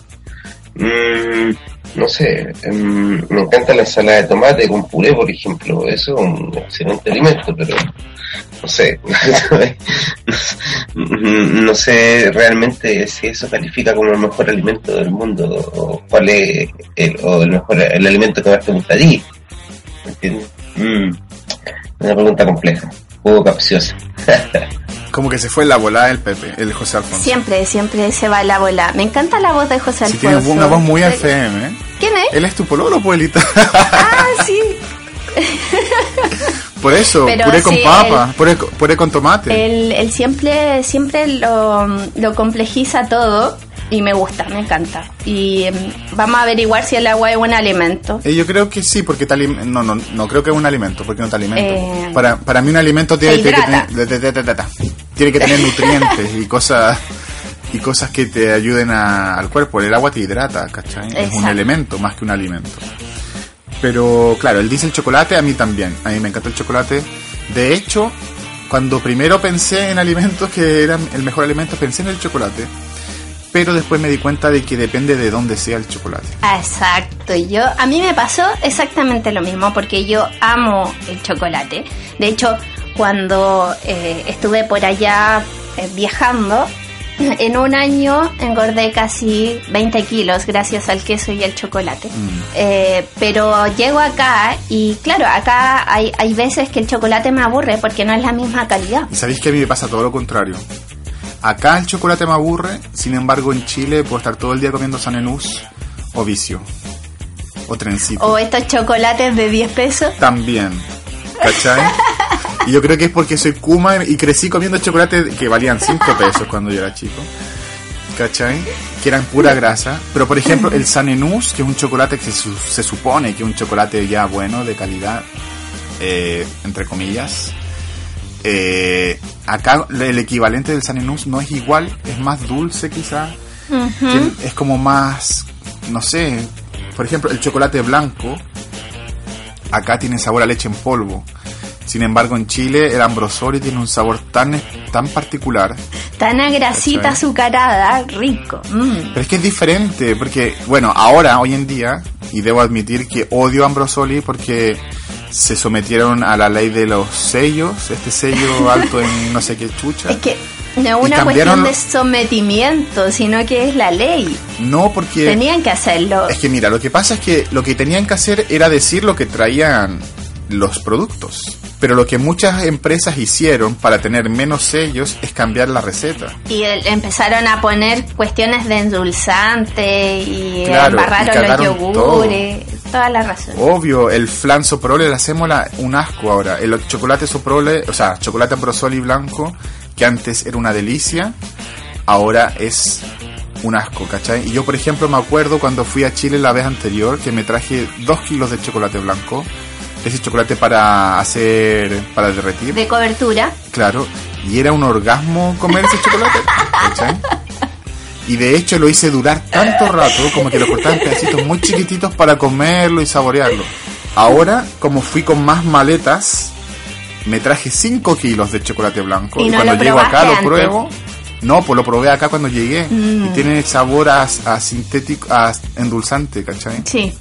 Mm, no sé, mm, me encanta la ensalada de tomate con puré, por ejemplo, eso es un excelente alimento, pero no sé, [laughs] no sé realmente si eso califica como el mejor alimento del mundo o cuál es el, o el mejor el alimento que más te gusta a ti. ¿Me entiendes? Mm, una pregunta compleja, un poco capciosa. [laughs] Como que se fue la volada el Pepe, el José Alfonso. Siempre, siempre se va la bola. Me encanta la voz de José Alfonso. tiene una voz muy FM, ¿eh? ¿Quién es? Él es tu pololo, pueblita. Ah, sí. [laughs] Por eso, Pero puré con sí, papa, puré, co- puré con tomate. Él, él siempre, siempre lo, lo complejiza todo y me gusta, me encanta. Y em, vamos a averiguar si el agua es un alimento. Eh, yo creo que sí, porque te no, no, no creo que es un alimento, porque no te alimenta. Eh, para, para mí un alimento tiene, tiene que tener, tiene que tener nutrientes y cosas y cosas que te ayuden a- al cuerpo. El agua te hidrata, ¿cachai? Es un elemento más que un alimento. Pero claro, él dice el chocolate, a mí también. A mí me encanta el chocolate. De hecho, cuando primero pensé en alimentos que eran el mejor alimento, pensé en el chocolate. Pero después me di cuenta de que depende de dónde sea el chocolate. Ah, Exacto, yo a mí me pasó exactamente lo mismo porque yo amo el chocolate. De hecho, cuando eh, estuve por allá eh, viajando, [laughs] en un año engordé casi 20 kilos gracias al queso y el chocolate. Mm. Eh, pero llego acá y claro, acá hay, hay veces que el chocolate me aburre porque no es la misma calidad. Y sabéis que a mí me pasa todo lo contrario. Acá el chocolate me aburre, sin embargo en Chile puedo estar todo el día comiendo sanenús o vicio. O trencito. O estos chocolates de 10 pesos. También. ¿Cachai? [laughs] Y yo creo que es porque soy Kuma y crecí comiendo chocolate que valían 5 pesos cuando yo era chico. ¿Cachai? Que eran pura grasa. Pero por ejemplo, el Sanenus, que es un chocolate que se, se supone que es un chocolate ya bueno, de calidad, eh, entre comillas. Eh, acá el equivalente del Sanenus no es igual, es más dulce quizá. Es como más, no sé, por ejemplo, el chocolate blanco acá tiene sabor a leche en polvo. Sin embargo, en Chile el ambrosoli tiene un sabor tan, tan particular. Tan a grasita azucarada, rico. Mm. Pero es que es diferente, porque, bueno, ahora, hoy en día, y debo admitir que odio Ambrosoli porque se sometieron a la ley de los sellos, este sello [laughs] alto en no sé qué chucha. Es que no es una cambiaron cuestión de sometimiento, sino que es la ley. No, porque... Tenían que hacerlo. Es que mira, lo que pasa es que lo que tenían que hacer era decir lo que traían los productos. Pero lo que muchas empresas hicieron para tener menos sellos es cambiar la receta. Y el- empezaron a poner cuestiones de endulzante y Claro, embarraron y los yogures. Toda la razón. Obvio, el flan soprole le hacemos la- un asco ahora. El chocolate soprole, o sea, chocolate ambrosoli blanco, que antes era una delicia, ahora es un asco, ¿cachai? Y yo, por ejemplo, me acuerdo cuando fui a Chile la vez anterior que me traje dos kilos de chocolate blanco. Ese chocolate para hacer, para derretir. De cobertura. Claro, y era un orgasmo comer ese chocolate. [laughs] ¿cachai? Y de hecho lo hice durar tanto rato como que lo cortaba en pedacitos muy chiquititos para comerlo y saborearlo. Ahora, como fui con más maletas, me traje 5 kilos de chocolate blanco. Y Y, no cuando llego acá probaste lo antes. pruebo. No, pues lo probé acá cuando llegué. Y tiene sabor a, a sintético, a endulzante, ¿cachai? Sí.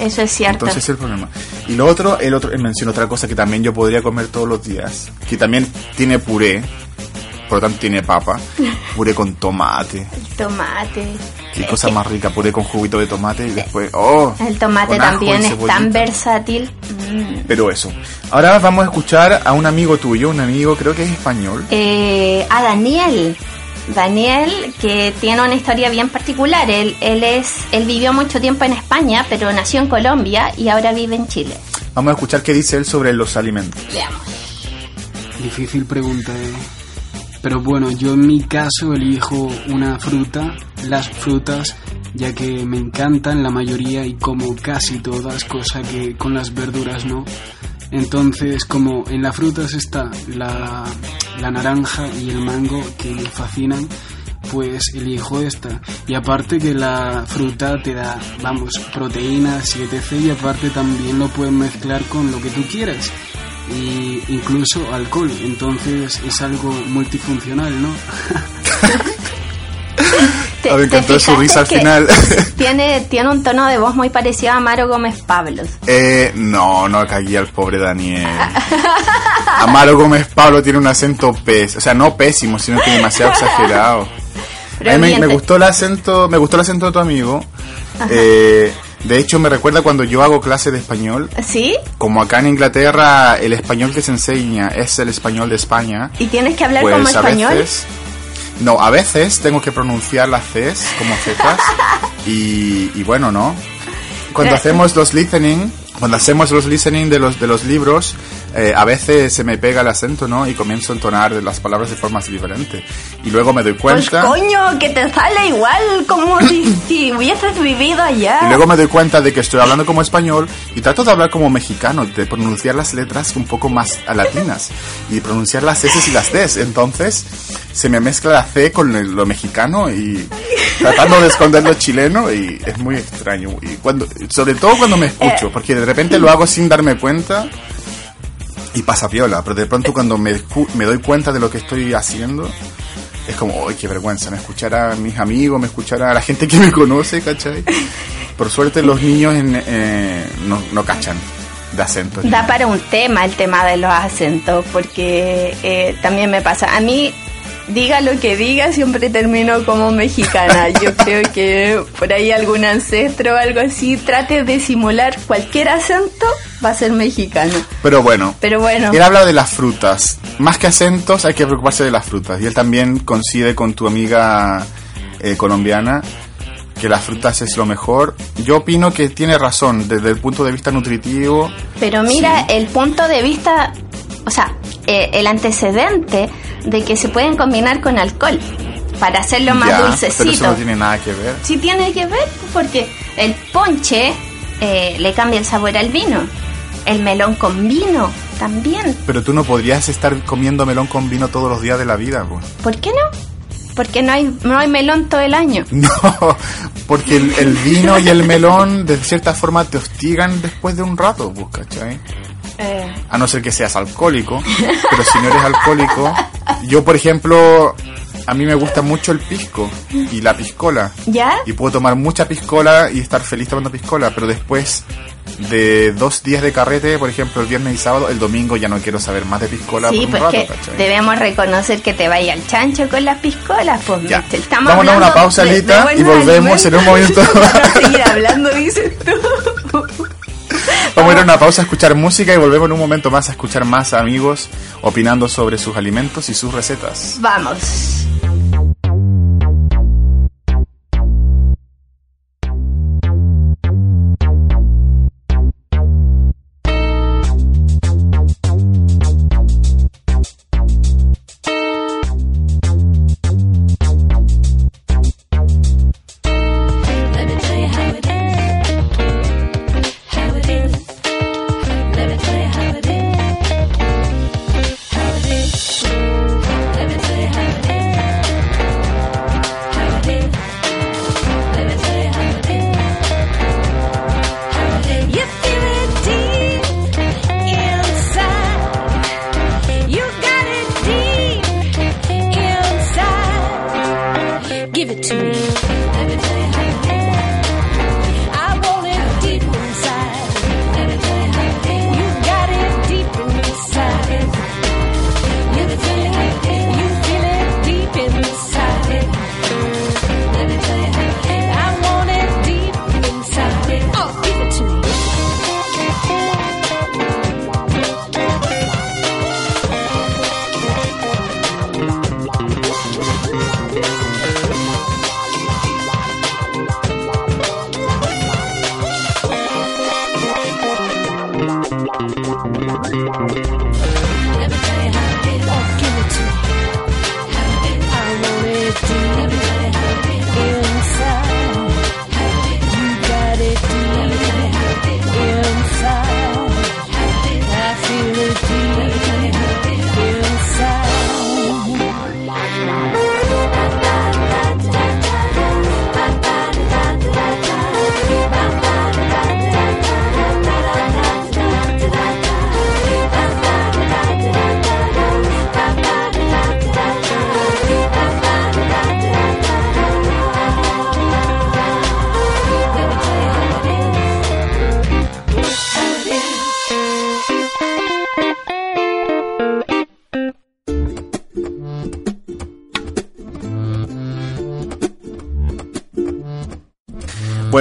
Eso es cierto. Entonces es el problema. Y lo otro, el otro, él menciona otra cosa que también yo podría comer todos los días, que también tiene puré, por lo tanto tiene papa, [laughs] puré con tomate. el tomate. Qué Es cosa que más rica, puré con juguito de tomate y después, oh. El tomate también es tan versátil. Mm. Pero eso. Ahora vamos a escuchar a un amigo tuyo, un amigo creo que es español. Eh, a Daniel. Daniel, que tiene una historia bien particular. Él, él, es, él vivió mucho tiempo en España, pero nació en Colombia y ahora vive en Chile. Vamos a escuchar qué dice él sobre los alimentos. Veamos. Difícil pregunta, eh. Pero bueno, yo en mi caso elijo una fruta, las frutas, ya que me encantan la mayoría y como casi todas, cosa que con las verduras no. Entonces, como en las frutas está la, la naranja y el mango que me fascinan, pues elijo esta. Y aparte que la fruta te da, vamos, proteínas y etc. Y aparte también lo puedes mezclar con lo que tú quieras. Y incluso alcohol. Entonces es algo multifuncional, ¿no? [laughs] ¿Te- me encantó su risa al final. [laughs] Tiene, tiene un tono de voz muy parecido a Amaro Gómez Pablos. Eh, no, no cagué al pobre Daniel. Amaro Gómez Pablo tiene un acento pésimo, o sea, no pésimo, sino que demasiado [laughs] exagerado. A mí me, me gustó el acento, me gustó el acento de tu amigo. Eh, de hecho, me recuerda cuando yo hago clases de español. ¿Sí? Como acá en Inglaterra, el español que se enseña es el español de España. ¿Y tienes que hablar Pues como a español? veces. No, a veces tengo que pronunciar las Cs como Zetas. [laughs] y, y bueno, ¿no? Cuando hacemos los listening, cuando hacemos los listening de los, de los libros, eh, a veces se me pega el acento, ¿no? Y comienzo a entonar las palabras de formas diferentes. Y luego me doy Pues cuenta. coño, que te sale igual como si, si hubieses vivido allá. Y luego me doy cuenta de que estoy hablando como español y trato de hablar como mexicano, de pronunciar las letras un poco más a latinas y pronunciar las S y las Ds. Entonces se me mezcla la C con el- lo mexicano y tratando de esconder lo chileno y es muy extraño. Y cuando, sobre todo cuando me escucho, porque de repente lo hago sin darme cuenta y pasa piola, pero de pronto cuando me, me doy cuenta de lo que estoy haciendo, es como, ¡ay, qué vergüenza! Me escuchará mis amigos, me escuchará a la gente que me conoce, ¿cachai? Por suerte los niños eh, no, no cachan de acentos. Da para un tema el tema de los acentos, porque eh, también me pasa. A mí, diga lo que diga, siempre termino como mexicana. [laughs] Yo creo que por ahí algún ancestro o algo así trate de simular cualquier acento, va a ser mexicano. Pero bueno, Pero bueno, él habla de las frutas. Más que acentos, hay que preocuparse de las frutas. Y él también coincide con tu amiga eh, colombiana que las frutas es lo mejor. Yo opino que tiene razón desde el punto de vista nutritivo. pero mira, Sí. el punto de vista, o sea, eh, el antecedente de que se pueden combinar con alcohol para hacerlo más Ya, dulcecito. Pero eso no tiene nada que ver. Sí tiene que ver porque el ponche eh, le cambia el sabor al vino. El melón con vino también. Pero tú no podrías estar comiendo melón con vino todos los días de la vida, pues. ¿Por qué no? Porque no hay, no hay melón todo el año. [laughs] No, porque el, el vino y el melón de cierta forma te hostigan después de un rato, pues, ¿cachai? Eh, A no ser que seas alcohólico, [laughs] pero si no eres alcohólico, yo por ejemplo, a mí me gusta mucho el pisco y la piscola. ¿Ya? Y puedo tomar mucha piscola y estar feliz tomando piscola, pero después de dos días de carrete, por ejemplo, el viernes y sábado, el domingo ya no quiero saber más de piscola Sí, por un pues rato, debemos reconocer que te vaya al chancho con las piscolas, pues Ya. Estamos Vámonos a una pausa, Lita, y volvemos en un momento. [laughs] Para seguir hablando, dices tú. [laughs] [laughs] Vamos a ir a una pausa a escuchar música y volvemos en un momento más a escuchar más amigos opinando sobre sus alimentos y sus recetas. Vamos.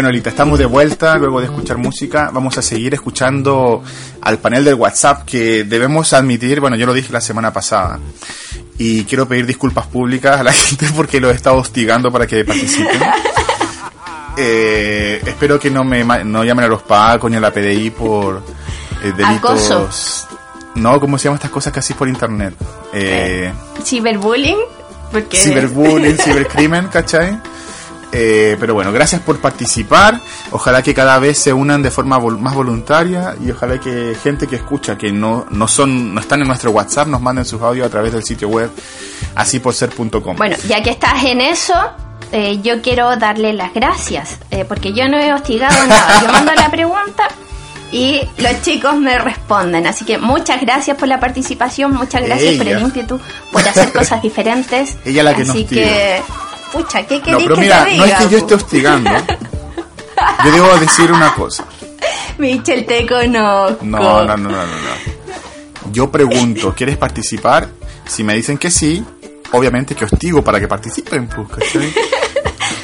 Bueno, Lita, estamos de vuelta luego de escuchar música. Vamos a seguir escuchando al panel del WhatsApp que debemos admitir, bueno, yo lo dije la semana pasada. Y quiero pedir disculpas públicas a la [laughs] gente porque los he estado hostigando para que participen. [laughs] Eh, espero que no me no llamen a los pacos ni a la PDI por eh, delitos. Acoso. No, ¿cómo se llaman estas cosas casi por internet? Eh, Ciberbullying. Porque ciberbullying, cibercrimen, ¿cachai? Eh, pero bueno, gracias por participar. Ojalá que cada vez se unan de forma vol- más voluntaria y ojalá que gente que escucha que no, no son, no están en nuestro WhatsApp nos manden sus audios a través del sitio web asíporser.com. Bueno, ya que estás en eso, eh, yo quiero darle las gracias, eh, porque yo no he hostigado nada. Yo mando la pregunta y los chicos me responden. Así que muchas gracias por la participación, muchas gracias por Ella. el ímpetu, por hacer cosas [laughs] diferentes. Ella la que Así nos que, pucha, ¿qué no, querés pero que mira, te no es diga? que yo esté hostigando. [laughs] Yo debo decir una cosa. Michel, te conozco. No, no, no, no, no, no. Yo pregunto, ¿quieres participar? Si me dicen que sí, obviamente que hostigo para que participen, pues.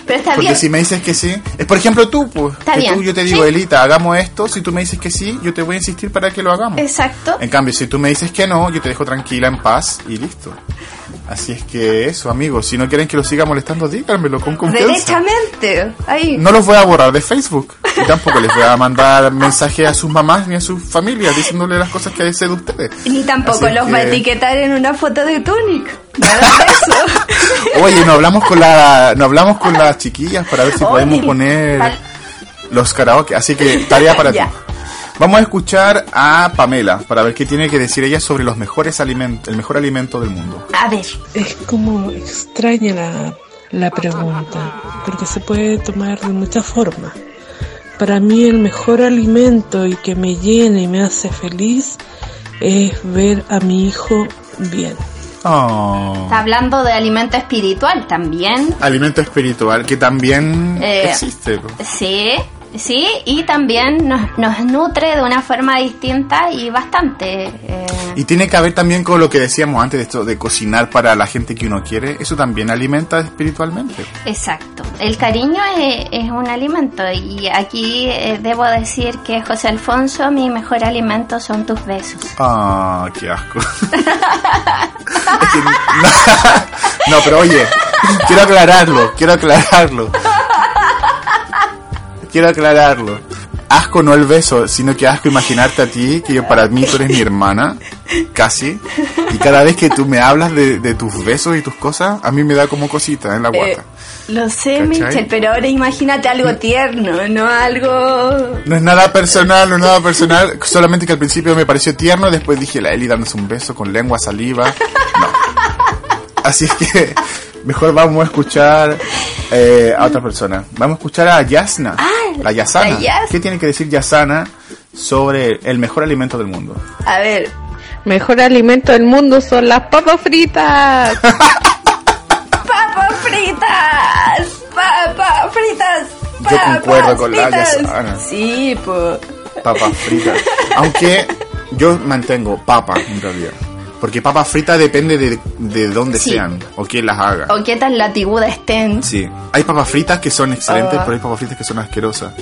Pero está Porque bien. si me dices que sí, es por ejemplo tú, pues, que tú yo te digo, sí. Elita, hagamos esto, si tú me dices que sí, yo te voy a insistir para que lo hagamos. Exacto. En cambio, si tú me dices que no, yo te dejo tranquila, en paz y listo. Así es que eso, amigos, si no quieren que los siga molestando, díganmelo con confianza. Derechamente. Ahí. No los voy a borrar de Facebook. Y tampoco les voy a mandar mensajes a sus mamás ni a sus familias diciéndole las cosas que sé de ustedes. Ni tampoco Así los va a que- etiquetar en una foto de Tunic. Eso. [laughs] Oye, no hablamos con la, no hablamos con las chiquillas para ver si Oye, podemos poner tal- los karaoke. Así que tarea para [laughs] ti. Vamos a escuchar a Pamela para ver qué tiene que decir ella sobre los mejores alimentos, el mejor alimento del mundo. A ver. Es como extraña la, la pregunta, porque se puede tomar de muchas formas. Para mí el mejor alimento y que me llena y me hace feliz es ver a mi hijo bien. Oh. Está hablando de alimento espiritual también. Alimento espiritual que también Eh, existe. Sí, sí, y también nos, nos nutre de una forma distinta y bastante. eh, Y tiene que ver también con lo que decíamos antes de esto de cocinar para la gente que uno quiere. Eso también alimenta espiritualmente. Exacto. El cariño es, es un alimento y aquí eh, debo decir que José Alfonso, mi mejor alimento son tus besos. Ah, qué asco. [laughs] Es que no, [laughs] no, pero oye, quiero aclararlo, quiero aclararlo. Quiero aclararlo. Asco no el beso, sino que asco imaginarte a ti, que yo, para mí tú eres mi hermana, casi. Y cada vez que tú me hablas de, de tus besos y tus cosas, a mí me da como cosita en la guata. Lo sé, ¿Cachai? Michel, pero ahora imagínate algo tierno, no algo... No es nada personal, no es nada personal, solamente que al principio me pareció tierno, después dije la Eli dándose un beso con lengua, saliva. No. Así es que mejor vamos a escuchar eh, a otra persona. Vamos a escuchar a Yasna. La Yasana. la Yas- ¿Qué tiene que decir Yasana sobre el mejor alimento del mundo? A ver, Mejor alimento del mundo son las papas fritas. [laughs] papas fritas, papas fritas. Yo papas concuerdo con la fritas. Yasana. Sí, pues... Papas fritas. Aunque yo mantengo papa en realidad. Porque papas fritas depende de, de dónde Sí. sean o quién las haga. O qué tan latiguda estén. Sí, hay papas fritas que son excelentes, Ah. pero hay papas fritas que son asquerosas.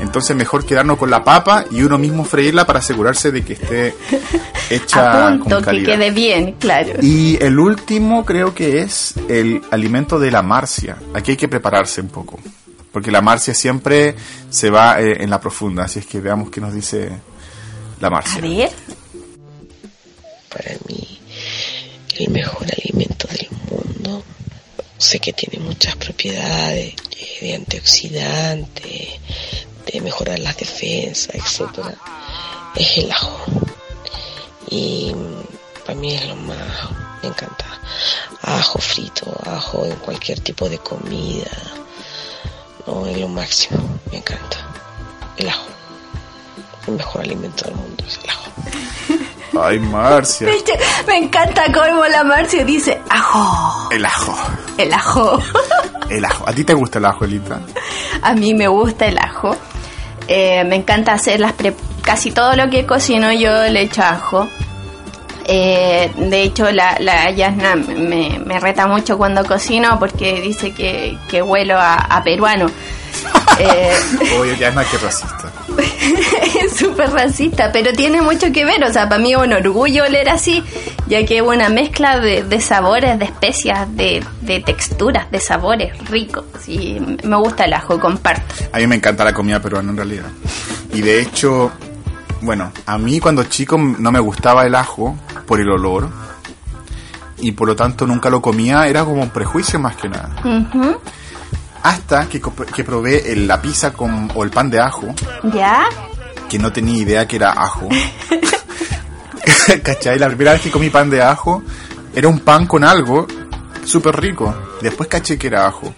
Entonces mejor quedarnos con la papa y uno mismo freírla para asegurarse de que esté [laughs] hecha A punto, con que calidad. quede bien, claro. Y el último creo que es el alimento de la marcia. Aquí hay que prepararse un poco, porque la marcia siempre se va eh, en la profunda, así es que veamos qué nos dice la A marcia. ver, para mí el mejor alimento del mundo. Sé que tiene muchas propiedades de antioxidante, de mejorar las defensas, etcétera. Es el ajo. Y para mí es lo más, me encanta. Ajo frito, ajo en cualquier tipo de comida. No, es lo máximo, me encanta. El ajo. El mejor alimento del mundo es el ajo. [laughs] Ay, Marcia. Me encanta cómo la Marcia dice ajo, El ajo. el ajo. [laughs] El ajo. ¿A ti te gusta el ajo, Elita? A mí me gusta el ajo. Eh, me encanta hacer las pre- casi todo lo que cocino yo le echo ajo. Eh, de hecho, la, la Yasna me, me reta mucho cuando cocino porque dice que, que huelo a, a peruano. [laughs] Eh, Oye, ya es más que racista. [laughs] es súper racista, pero tiene mucho que ver. O sea, para mí es un orgullo oler así, ya que es una mezcla de, de sabores, de especias, de, de texturas, de sabores ricos. Y me gusta el ajo, comparto. A mí me encanta la comida peruana en realidad. Y de hecho, bueno, a mí cuando chico no me gustaba el ajo por el olor. Y por lo tanto nunca lo comía, era como un prejuicio más que nada. Hasta que, que probé el- la pizza con, o el pan de ajo, ¿Ya? que no tenía idea que era ajo. [laughs] ¿Cachai? La primera vez que comí pan de ajo, era un pan con algo súper rico. Después caché que era ajo.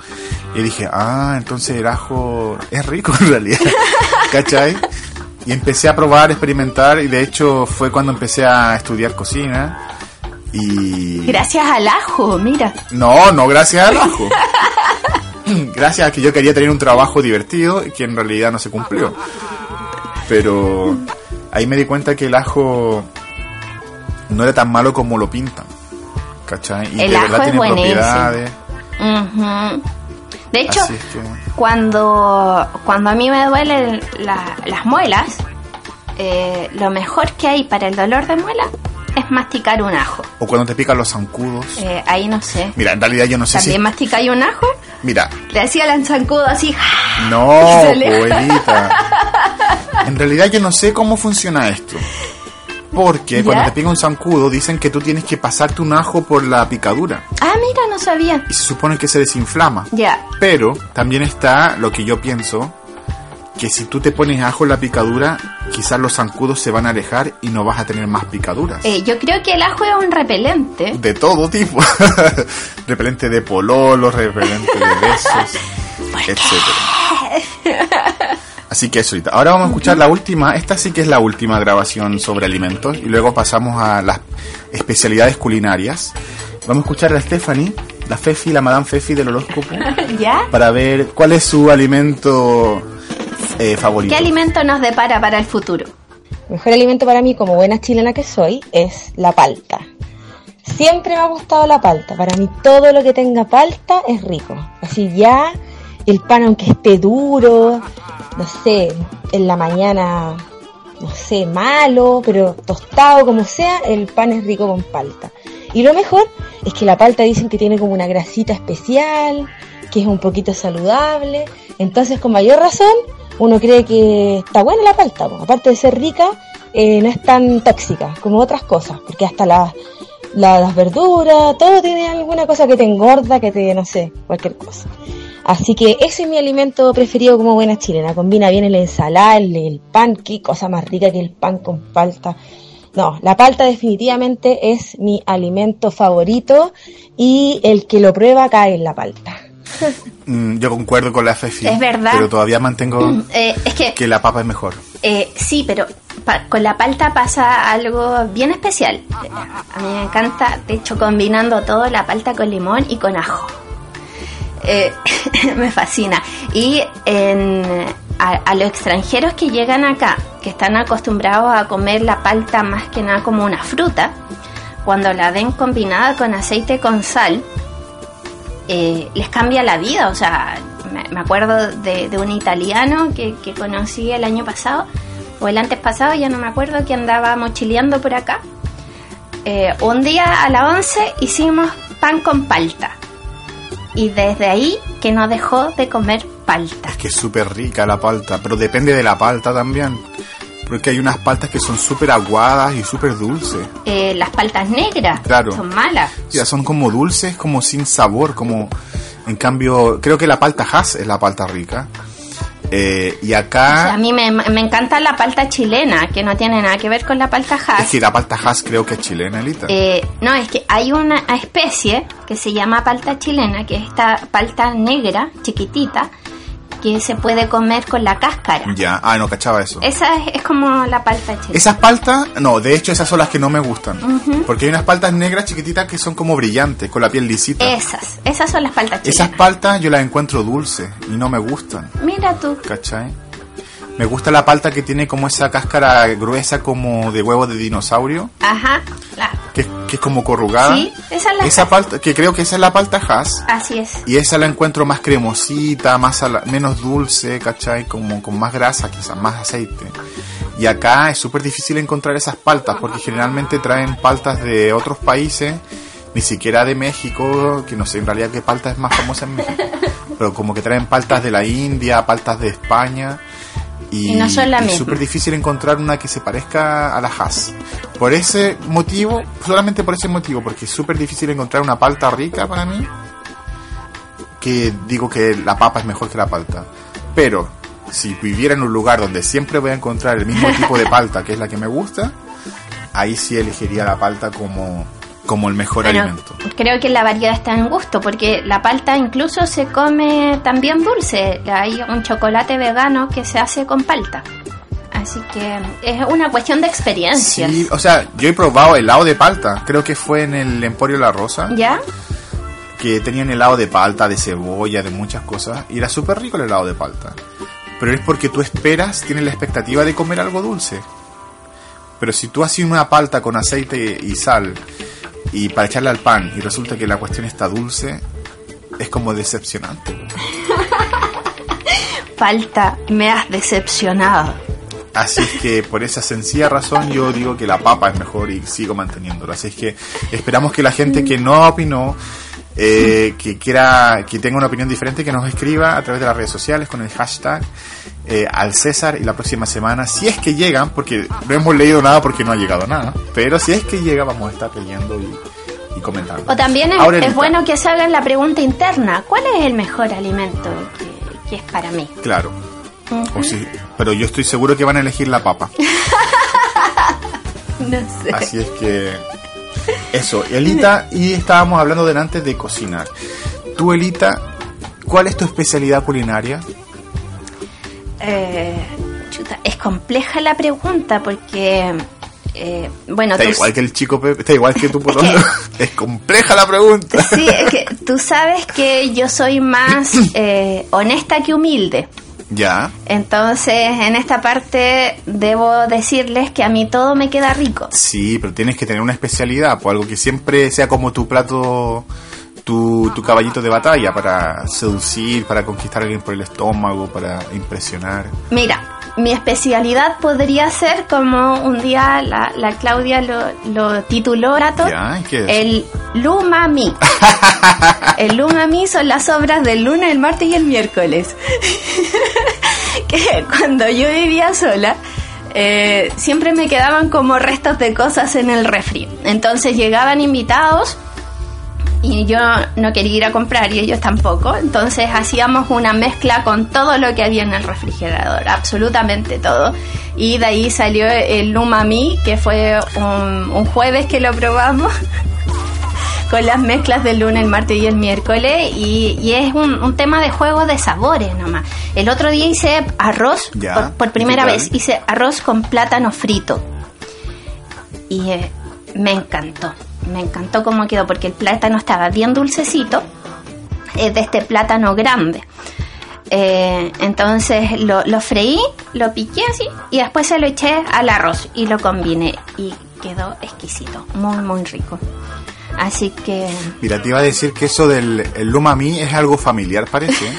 Y dije, ah, entonces el ajo es rico en realidad. [laughs] ¿Cachai? Y empecé a probar, experimentar, y de hecho fue cuando empecé a estudiar cocina. Y... Gracias al ajo, mira. No, no gracias al ajo. [laughs] [laughs] gracias a que yo quería tener un trabajo divertido y que en realidad no se cumplió. Pero ahí me di cuenta que el ajo no era tan malo como lo pintan. ¿Cachai? Y El de ajo verdad es tiene buenísimo. propiedades. De hecho, Así es que... cuando, cuando a mí me duelen la- las muelas, eh, lo mejor que hay para el dolor de muela es masticar un ajo. O cuando te pican los zancudos. Eh, ahí no sé. Mira, en realidad yo no sé si... ¿También masticáis un ajo? Mira, Le hacía el zancudo así. no, [laughs] Se le- abuelita. En realidad yo no sé cómo funciona esto. Porque ¿Ya? cuando te pica un zancudo dicen que tú tienes que pasarte un ajo por la picadura. Ah, mira, no sabía. Y se supone que se desinflama. Ya. Pero también está lo que yo pienso, que si tú te pones ajo en la picadura, quizás los zancudos se van a alejar y no vas a tener más picaduras. Eh, yo creo que el ajo es un repelente. De todo tipo. [laughs] repelente de pololos, repelente de besos, [laughs] etcétera. Así que eso ahorita. Ahora vamos a escuchar la última, esta sí que es la última grabación sobre alimentos y luego pasamos a las especialidades culinarias. Vamos a escuchar a Stephanie, la Fefi, la Madame Fefi del horóscopo, [laughs] ¿Ya? para ver cuál es su alimento eh, favorito. ¿Qué alimento nos depara para el futuro? El mejor alimento para mí, como buena chilena que soy, es la palta. Siempre me ha gustado la palta. Para mí todo lo que tenga palta es rico. Así ya el pan aunque esté duro, no sé, en la mañana, no sé, malo, pero tostado como sea, el pan es rico con palta. Y lo mejor es que la palta dicen que tiene como una grasita especial, que es un poquito saludable. Entonces con mayor razón uno cree que está buena la palta. po. Aparte de ser rica, eh, no es tan tóxica como otras cosas, porque hasta las la- las verduras, todo tiene alguna cosa que te engorda, que te, no sé, cualquier cosa. Así que ese es mi alimento preferido como buena chilena. Combina bien la ensalada, el, el pan, qué cosa más rica que el pan con palta. No, la palta definitivamente es mi alimento favorito y el que lo prueba cae en la palta. Mm, yo concuerdo con la Fefi. Es verdad. Pero todavía mantengo Eh, es que que la papa es mejor. Eh, sí, pero con la palta pasa algo bien especial. A mí me encanta, de hecho, combinando todo, la palta con limón y con ajo. Eh, [laughs] me fascina. Y en- a, a los extranjeros que llegan acá, que están acostumbrados a comer la palta más que nada como una fruta, cuando la ven combinada con aceite con sal, eh, les cambia la vida. O sea, me, acuerdo de, un italiano que, conocí el año pasado, o el antes pasado, ya no me acuerdo, que andaba mochileando por acá. Eh, un día a las 11 hicimos pan con palta. Y desde ahí que no dejó de comer palta. Es que es súper rica la palta, pero depende de la palta también. Porque hay unas paltas que son súper aguadas y súper dulces. Eh, las paltas negras Claro. son malas. Ya son como dulces, como sin sabor, como... En cambio, creo que la palta Hass es la palta rica. Eh, y O sea, acá... a mí me, me encanta la palta chilena, que no tiene nada que ver con la palta Hass. Es que la palta Hass creo que es chilena, Elita. Eh, no, es que hay una especie que se llama palta chilena, que es esta palta negra, chiquitita, que se puede comer con la cáscara. Ya, ah, no cachaba eso. Esa es, es como la palta chilena. Esas paltas, no, de hecho esas son las que no me gustan. Porque hay unas paltas negras chiquititas que son como brillantes, con la piel lisita. Esas, esas son las paltas Esas chilenas. paltas yo las encuentro dulces y no me gustan, Mira tú. ¿cachai? Me gusta la palta que tiene como esa cáscara gruesa como de huevo de dinosaurio, Ajá, la- que, que es como corrugada. Sí, esa es la Esa palta, que creo que esa es la palta Hass. Así es. Y esa la encuentro más cremosita, más menos dulce, ¿cachai? Como con más grasa, quizás más aceite. Y acá es súper difícil encontrar esas paltas, porque generalmente traen paltas de otros países, ni siquiera de México, que no sé en realidad qué palta es más famosa en México. [laughs] Pero como que traen paltas de la India, paltas de España. Y, Y no son la y misma. súper difícil encontrar una que se parezca a la Hass. Por ese motivo, solamente por ese motivo, porque es súper difícil encontrar una palta rica para mí, que digo que la papa es mejor que la palta. Pero si viviera en un lugar donde siempre voy a encontrar el mismo tipo de [laughs] palta, que es la que me gusta, ahí sí elegiría la palta como, como el mejor Bueno, alimento. creo que la variedad está en gusto, porque la palta incluso se come también dulce. Hay un chocolate vegano que se hace con palta. Así que es una cuestión de experiencias. Sí, o sea, yo he probado helado de palta, creo que fue en el Emporio La Rosa, ¿Ya? que tenían helado de palta, de cebolla, de muchas cosas, y era súper rico el helado de palta. Pero es porque tú esperas, tienes la expectativa de comer algo dulce. Pero si tú haces una palta con aceite y sal y para echarle al pan y resulta que la cuestión está dulce, es como decepcionante. [laughs] Palta, me has decepcionado. Así es que por esa sencilla razón yo digo que la papa es mejor y sigo manteniéndolo. Así es que esperamos que la gente que no opinó, eh, que quiera, que tenga una opinión diferente, que nos escriba a través de las redes sociales con el hashtag eh, al César y la próxima semana, si es que llegan, porque no hemos leído nada porque no ha llegado nada, pero si es que llega vamos a estar leyendo y, y comentando. O también es, Aurelita. es bueno que se hagan la pregunta interna. ¿Cuál es el mejor alimento que, que es para mí? Claro. O sí, pero yo estoy seguro que van a elegir la papa. [laughs] No sé. Así es que eso, Elita, y estábamos hablando delante de cocinar. Tú, Elita, ¿cuál es tu especialidad culinaria? Eh, chuta, es compleja la pregunta porque, eh, bueno, Está tú, igual que el chico Pepe, está igual que tú, por [laughs] [laughs] Es compleja la pregunta. sí, es que tú sabes que yo soy más [coughs] eh, honesta que humilde. Ya, Entonces, en esta parte debo decirles que a mí todo me queda rico. sí, pero tienes que tener una especialidad, pues algo que siempre sea como tu plato, tu, tu caballito de batalla para seducir, para conquistar a alguien por el estómago, para impresionar. Mira, mi especialidad podría ser como un día la, la Claudia lo, lo tituló rato, Ya, ¿qué es? el Lumami. [laughs] el Lumami son las obras del lunes, el martes y el miércoles. [laughs] que cuando yo vivía sola, eh, siempre me quedaban como restos de cosas en el refri. Entonces llegaban invitados y yo no quería ir a comprar y ellos tampoco. Entonces hacíamos una mezcla con todo lo que había en el refrigerador, absolutamente todo. Y de ahí salió el umami, que fue un, un jueves que lo probamos. [laughs] con las mezclas del lunes, el martes y el miércoles y, y es un, un tema de juego de sabores nomás. El otro día hice arroz, Ya, por, por ¿y primera vez, hice arroz con plátano frito y eh, me encantó, me encantó cómo quedó porque el plátano estaba bien dulcecito, es de este plátano grande. Eh, entonces lo, lo freí, lo piqué así y después se lo eché al arroz y lo combiné y quedó exquisito, muy muy rico. Así que Mira, te iba a decir que eso del el umami es algo familiar, parece. [laughs]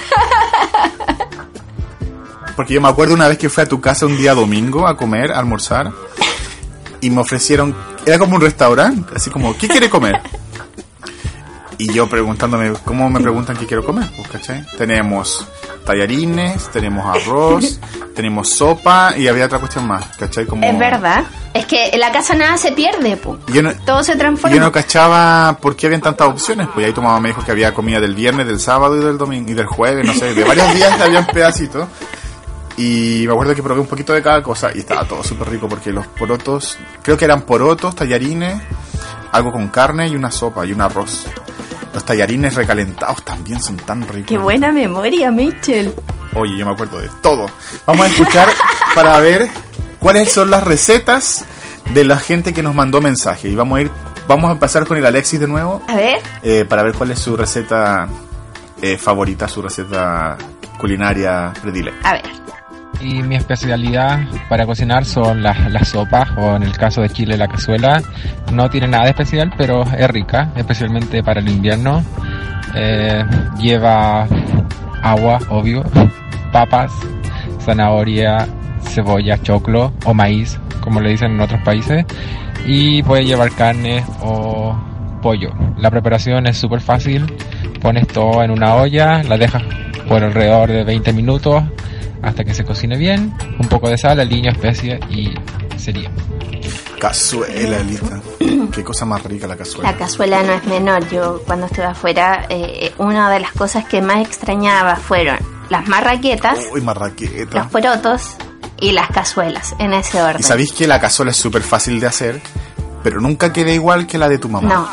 Porque yo me acuerdo una vez que fui a tu casa un día domingo a comer, a almorzar, y me ofrecieron, era como un restaurante, así como, ¿qué quiere comer? Y yo preguntándome, ¿cómo me preguntan qué quiero comer? Pues, ¿cachai? Tenemos tallarines, tenemos arroz, [laughs] tenemos sopa y había otra cuestión más, ¿cachai? Como... es verdad, es que en la casa nada se pierde, pu. Yo no, todo se transforma. yo no cachaba por qué habían tantas opciones. Pues ahí tu mamá me dijo que había comida del viernes, del sábado y del domingo y del jueves, no sé, de varios días habían pedacitos. Y me acuerdo que probé un poquito de cada cosa y estaba todo súper rico porque los porotos, creo que eran porotos, tallarines, algo con carne y una sopa y un arroz. Los tallarines recalentados también son tan ricos. Qué buena memoria, Mitchell. Oye, yo me acuerdo de todo. Vamos a escuchar para ver cuáles son las recetas de la gente que nos mandó mensaje. Y vamos a ir, vamos a empezar con el Alexis de nuevo A ver, eh, para ver cuál es su receta eh, favorita, su receta culinaria predilecta. a ver. Y mi especialidad para cocinar son las, las sopas, o en el caso de Chile la cazuela. No tiene nada de especial, pero es rica, especialmente para el invierno. Eh, lleva agua, obvio, papas, zanahoria, cebolla, choclo o maíz, como le dicen en otros países. Y puede llevar carne o pollo. La preparación es súper fácil. Pones todo en una olla, la dejas por alrededor de 20 minutos hasta que se cocine bien, un poco de sal, aliño, especia y sería. Cazuela, Elita. [clears throat] Qué cosa más rica la cazuela. La cazuela no es menor. Yo cuando estuve afuera, eh, una de las cosas que más extrañaba fueron las marraquetas, Uy, marraqueta. los porotos y las cazuelas, en ese orden. Y sabéis que la cazuela es súper fácil de hacer, pero nunca queda igual que la de tu mamá. No,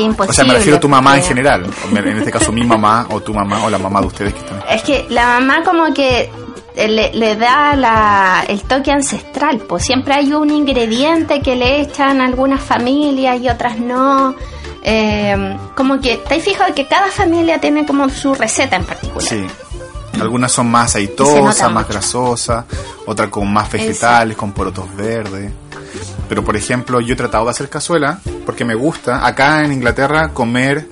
es que imposible. O sea, me refiero a tu mamá en general. En este caso, mi [laughs] mamá o tu mamá o la mamá de ustedes que están. Es que la mamá como que eh, le, le da la, el toque ancestral, pues siempre hay un ingrediente que le echan algunas familias y otras no. Eh, como que, ¿estáis fijado que cada familia tiene como su receta en particular? Sí. Algunas son más aceitosas, más mucho. grasosas, otras con más vegetales, con porotos verdes. Pero por ejemplo, yo he tratado de hacer cazuela porque me gusta acá en Inglaterra comer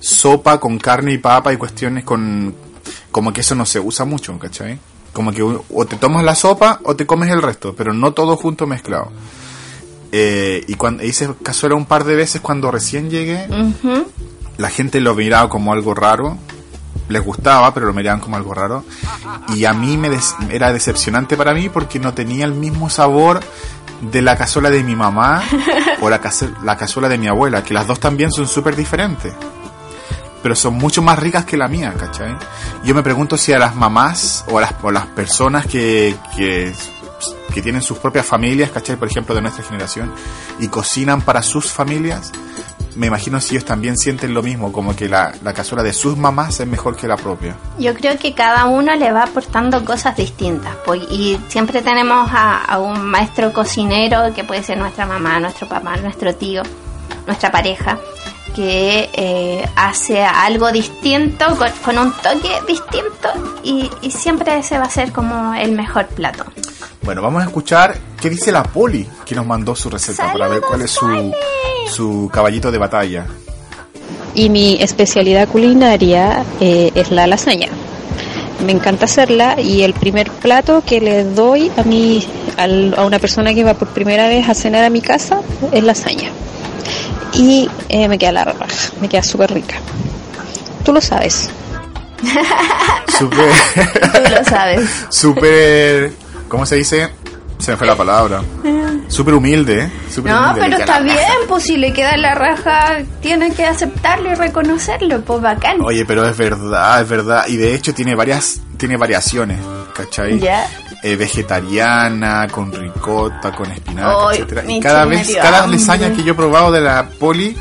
sopa con carne y papa y cuestiones con como que eso no se usa mucho, ¿cachai? Como que o te tomas la sopa o te comes el resto, pero no todo junto mezclado. Eh, y cuando hice cazuela un par de veces cuando recién llegué, la gente lo miraba como algo raro. Les gustaba, pero lo miraban como algo raro. Y a mí me des- era decepcionante para mí porque no tenía el mismo sabor de la cazuela de mi mamá o la, la cazuela de mi abuela, que las dos también son súper diferentes. Pero son mucho más ricas que la mía, ¿cachai? Yo me pregunto si a las mamás o a las, o las personas que, que, que tienen sus propias familias, ¿cachai? Por ejemplo, de nuestra generación, y cocinan para sus familias, me imagino si ellos también sienten lo mismo, como que la, la cazuela de sus mamás es mejor que la propia. Yo creo que cada uno le va aportando cosas distintas. pues, y siempre tenemos a, a un maestro cocinero, que puede ser nuestra mamá, nuestro papá, nuestro tío, nuestra pareja, que eh, hace algo distinto, con, con un toque distinto, y, y siempre ese va a ser como el mejor plato. Bueno, vamos a escuchar qué dice la Poli, que nos mandó su receta para ver cuál es su, su caballito de batalla. Y mi especialidad culinaria eh, es la lasaña. Me encanta hacerla y el primer plato que le doy a, mi, al- a una persona que va por primera vez a cenar a mi casa es lasaña. Y eh, me queda la raja, me queda súper rica. Tú lo sabes. [laughs] Súper, Tú lo sabes. súper, ¿cómo se dice? Se me fue la palabra. Súper humilde, ¿eh? Súper No, humilde, pero está raja. bien, pues si le queda la raja, tiene que aceptarlo y reconocerlo, pues bacán. Oye, pero es verdad, es verdad. Y de hecho tiene varias, tiene variaciones, ¿cachai? Ya. Eh, vegetariana, con ricota, con espinaca, Ay, etcétera. Y cada vez, cada lasaña que yo he probado de la poli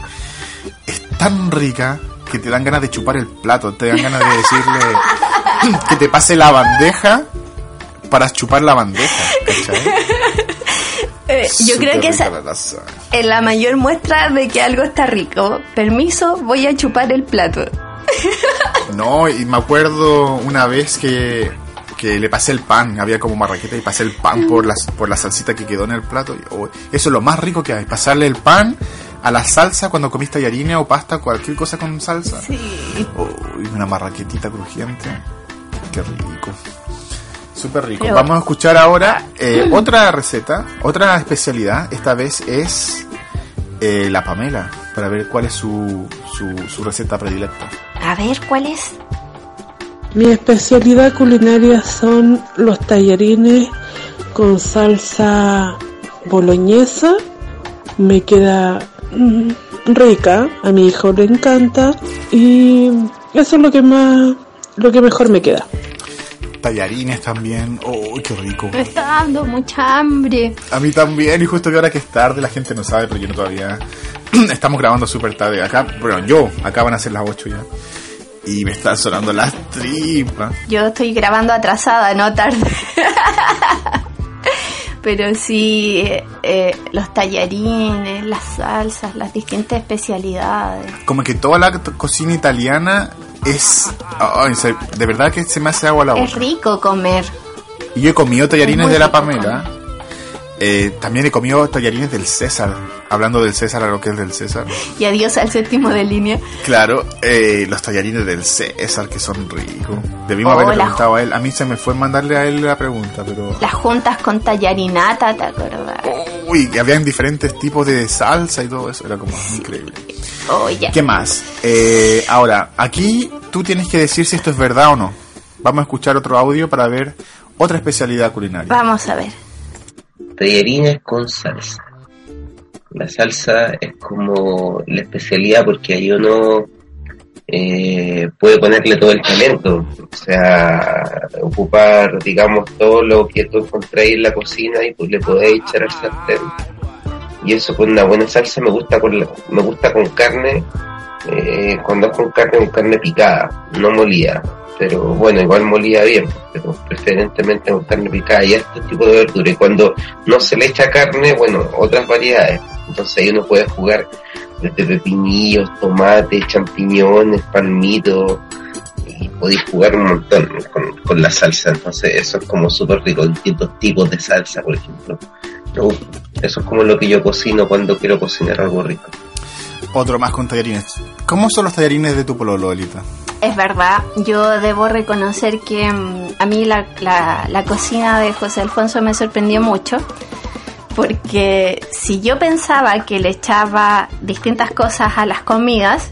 es tan rica que te dan ganas de chupar el plato, te dan ganas de decirle [laughs] que te pase la bandeja para chupar la bandeja. [laughs] Eh, yo creo que esa es la mayor muestra de que algo está rico. Permiso, voy a chupar el plato. No, y me acuerdo una vez que, que le pasé el pan, había como marraqueta y pasé el pan por, las, por la salsita que quedó en el plato. oh, eso es lo más rico que hay, pasarle el pan a la salsa cuando comiste tallarines o pasta, cualquier cosa con salsa. Sí. Oh, y una marraquetita crujiente. Qué rico. Súper rico. Pero- Vamos a escuchar ahora eh, [clears throat] otra receta, otra especialidad. Esta vez es eh, la Pamela, para ver cuál es su, su, su receta predilecta. A ver, ¿cuál es? Mi especialidad culinaria son los tallarines con salsa boloñesa. Me queda mm, rica, a mi hijo le encanta y eso es lo que más, lo que mejor me queda. Tallarines también. ¡Oh, qué rico! Me está dando mucha hambre. A mí también, y justo que ahora que es tarde, la gente no sabe, pero yo no todavía. [clears throat] Estamos grabando súper tarde. Acá, bueno, yo, acá van a ser las 8 ya. Y me están sonando las tripas. Yo estoy grabando atrasada, no tarde. Pero sí, eh, eh, los tallarines, las salsas, las distintas especialidades. Como que toda la cocina italiana es. se- de verdad que se me hace agua la Es boca. rico comer. Y yo he comido tallarines de la Pamela. Eh, también he comido tallarines del César. Hablando del César, a lo que es del César. Y adiós al séptimo de línea. Claro, eh, los tallarines del César que son ricos. Debimos Oh, haberle preguntado a él. A mí se me fue mandarle a él la pregunta, pero. Las juntas con tallarinata, ¿te acordás? Uy, que habían diferentes tipos de salsa y todo eso. Era como increíble. Oh, ya. ¿Qué más? Eh, ahora, aquí tú tienes que decir si esto es verdad o no. Vamos a escuchar otro audio para ver otra especialidad culinaria. Vamos a ver. Tallarines con salsa. La salsa es como la especialidad porque ahí uno eh, puede ponerle todo el talento, o sea, ocupar, digamos, todo lo que tú encontráis en la cocina y pues le podéis echar al sartén. Y eso con una buena salsa me gusta con, la- me gusta con carne, eh, cuando es con carne, con carne picada, no molida. Pero bueno, igual molida bien, pero preferentemente con carne picada y este tipo de verdura. Y cuando no se le echa carne, bueno, otras variedades. Entonces ahí uno puede jugar desde pepinillos, tomates, champiñones, palmitos, y podéis jugar un montón con, con la salsa. Entonces eso es como súper rico, distintos tipos de salsa, por ejemplo. Eso es como lo que yo cocino cuando quiero cocinar algo rico. Otro más con tallarines. ¿Cómo son los tallarines de tu pololo, Lolita? Es verdad, yo debo reconocer que mm, a mí la, la- cocina de José Alfonso me sorprendió mucho, porque si yo pensaba que le echaba distintas cosas a las comidas,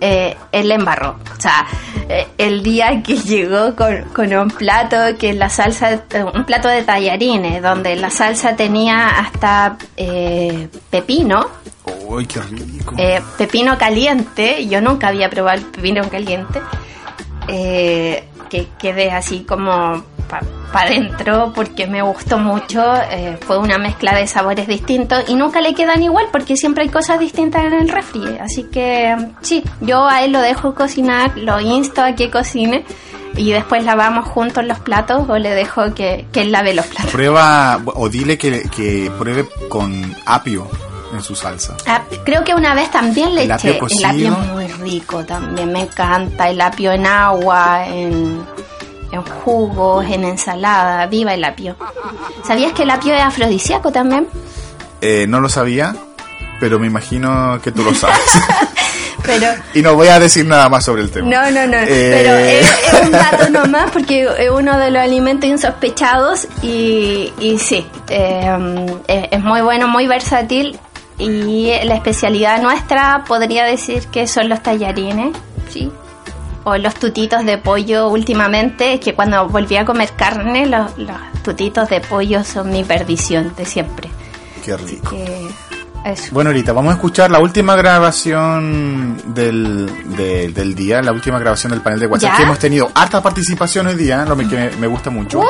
eh, él embarró. O sea, eh, el día que [laughs] llegó con, con un plato que la salsa, eh, un plato de tallarines, donde la salsa tenía hasta eh, pepino, Uy, qué rico. eh, pepino caliente, yo nunca había probado el pepino caliente, eh, que quedé así como para adentro porque me gustó mucho, eh, fue una mezcla de sabores distintos y nunca le quedan igual porque siempre hay cosas distintas en el refri, así que sí, yo a él lo dejo cocinar, lo insto a que cocine y después lavamos juntos los platos o le dejo que, que él lave los platos. Prueba, o dile que, que pruebe con apio en su salsa. Ah, creo que una vez también le El apio eché. El apio cocido. es muy rico también, me encanta. El apio en agua, en, en jugos, en ensalada. Viva el apio. ¿Sabías que el apio es afrodisíaco también? Eh, no lo sabía, pero me imagino que tú lo sabes. [laughs] Pero. y no voy a decir nada más sobre el tema. No, no, no. Eh, Pero es, es un [laughs] dato nomás porque es uno de los alimentos insospechados y, y sí, eh, es muy bueno, muy versátil y la especialidad nuestra podría decir que son los tallarines, sí. O los tutitos de pollo últimamente, que cuando volví a comer carne, los, los tutitos de pollo son mi perdición de siempre. Qué rico. Que eso. Bueno, ahorita vamos a escuchar la última grabación del, de- del día, la última grabación del panel de WhatsApp, ¿Ya? que hemos tenido harta participación hoy día, lo que me, me gusta mucho.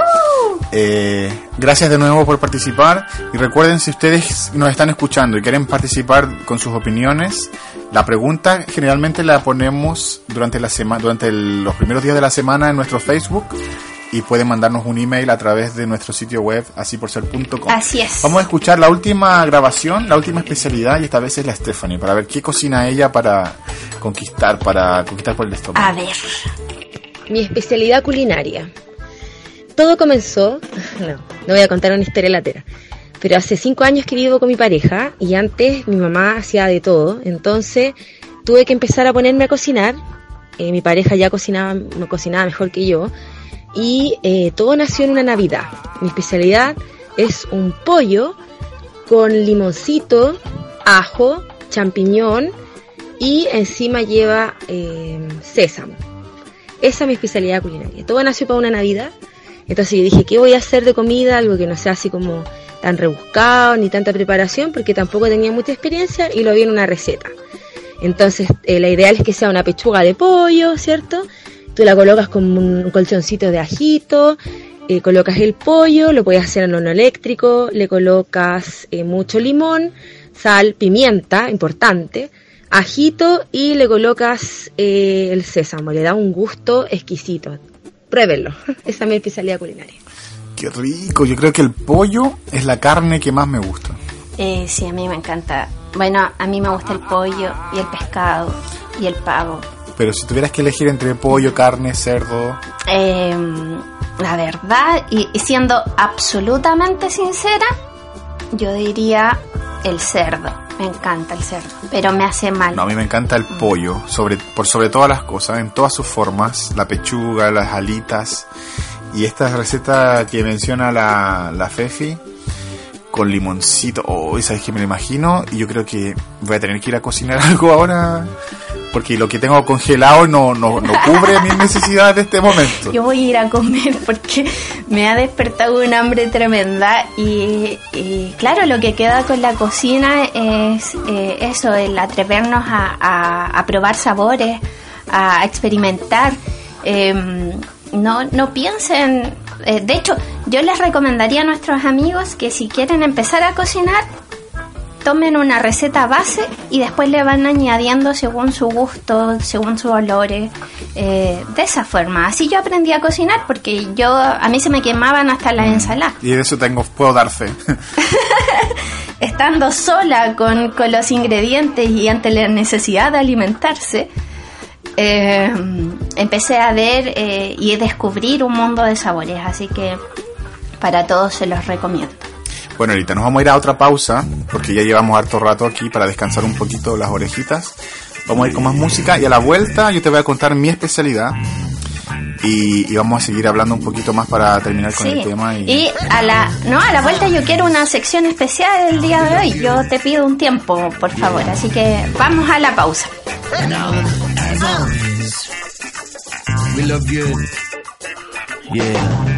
Eh, gracias de nuevo por participar y recuerden si ustedes nos están escuchando y quieren participar con sus opiniones, la pregunta generalmente la ponemos durante la semana, durante el- los primeros días de la semana en nuestro Facebook y pueden mandarnos un email a través de nuestro sitio web asiporser.com. Así es. Vamos a escuchar la última grabación, la última especialidad y esta vez es la Stephanie para ver qué cocina ella para conquistar, para conquistar por el estómago. A ver. Mi especialidad culinaria. Todo comenzó, [laughs] no, no voy a contar una historia latera, pero hace cinco años que vivo con mi pareja y antes mi mamá hacía de todo, entonces tuve que empezar a ponerme a cocinar. Eh, mi pareja ya cocinaba, cocinaba mejor que yo y eh, todo nació en una Navidad. Mi especialidad es un pollo con limoncito, ajo, champiñón y encima lleva eh, sésamo. Esa es mi especialidad culinaria. Todo nació para una Navidad. Entonces yo dije, ¿qué voy a hacer de comida? Algo que no sea así como tan rebuscado ni tanta preparación, porque tampoco tenía mucha experiencia y lo vi en una receta. Entonces eh, la ideal es que sea una pechuga de pollo, ¿cierto? Tú la colocas con un colchoncito de ajito, eh, colocas el pollo, lo puedes hacer en horno eléctrico, le colocas eh, mucho limón, sal, pimienta, importante, ajito y le colocas eh, el sésamo, le da un gusto exquisito. Pruébenlo, [laughs] esa es mi especialidad culinaria. Qué rico, yo creo que el pollo es la carne que más me gusta. Eh, sí, a mí me encanta. Bueno, a mí me gusta el pollo y el pescado y el pavo. Pero si tuvieras que elegir entre pollo, carne, cerdo, Eh, la verdad, y, y siendo absolutamente sincera, yo diría el cerdo. Me encanta el cerdo, pero me hace mal. no, a mí me encanta el pollo, sobre, por sobre todas las cosas, en todas sus formas, la pechuga, las alitas, y esta receta que menciona la, la Fefi, con limoncito, oh, ¿sabes que me lo imagino? Y yo creo que voy a tener que ir a cocinar [laughs] algo ahora, porque lo que tengo congelado no, no, no cubre mis [laughs] necesidades de este momento. Yo voy a ir a comer porque me ha despertado un hambre tremenda y, y claro, lo que queda con la cocina es eh, eso, el atrevernos a, a- a probar sabores, a experimentar. Em, no, no piensen, eh, de hecho, yo les recomendaría a nuestros amigos que si quieren empezar a cocinar, tomen una receta base y después le van añadiendo según su gusto, según sus olores, eh, de esa forma. Así yo aprendí a cocinar porque yo a mí se me quemaban hasta las ensaladas. Y de eso tengo, puedo dar fe. [laughs] Estando sola con, con los ingredientes y ante la necesidad de alimentarse, eh, empecé a ver eh, y descubrir un mundo de sabores. Así que para todos se los recomiendo. Bueno, ahorita nos vamos a ir a otra pausa, porque ya llevamos harto rato aquí para descansar un poquito las orejitas. Vamos a ir con más música y a la vuelta yo te voy a contar mi especialidad. Y, y vamos a seguir hablando un poquito más para terminar con Sí. el tema. Y, Y a la, no, a la vuelta yo quiero una sección especial el día de hoy. Yo te pido un tiempo, por favor. Así que vamos a la pausa. As always, we love good. Yeah.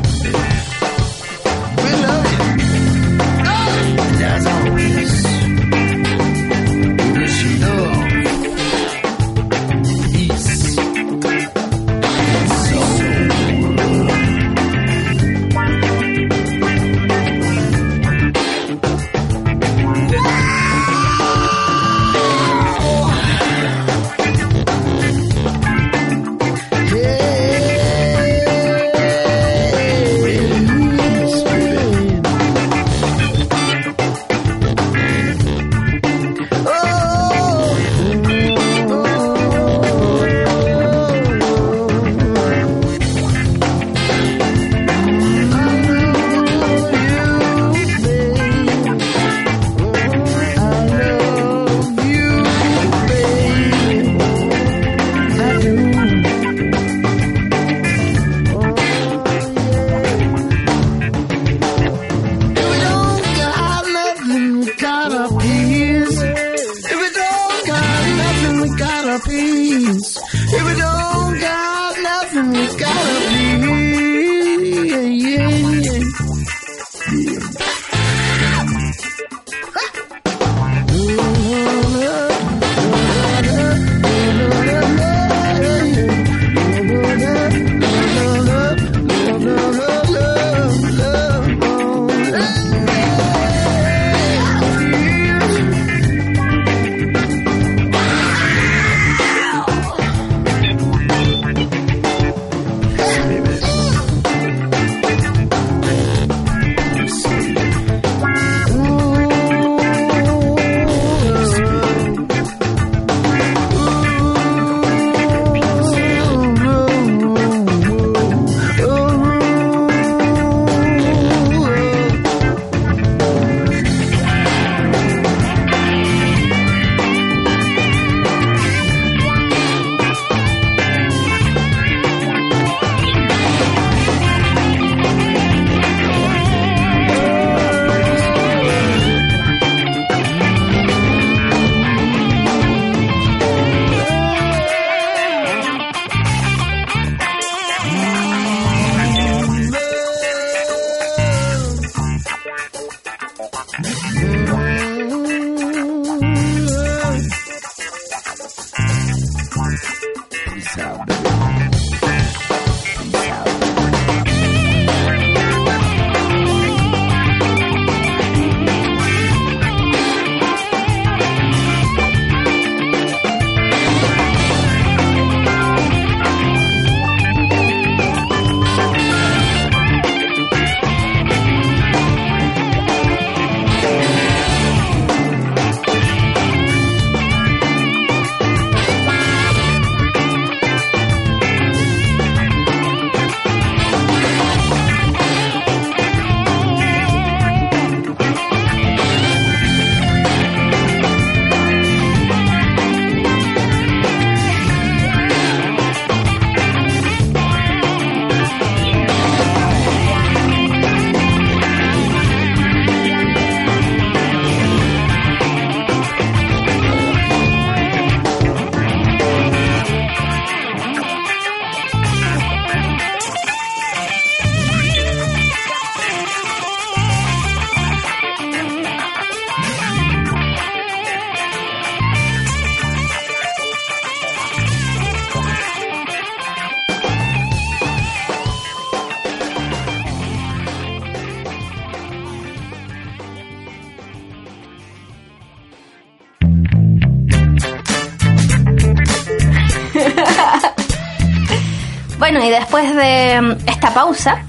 Después de mm, esta pausa,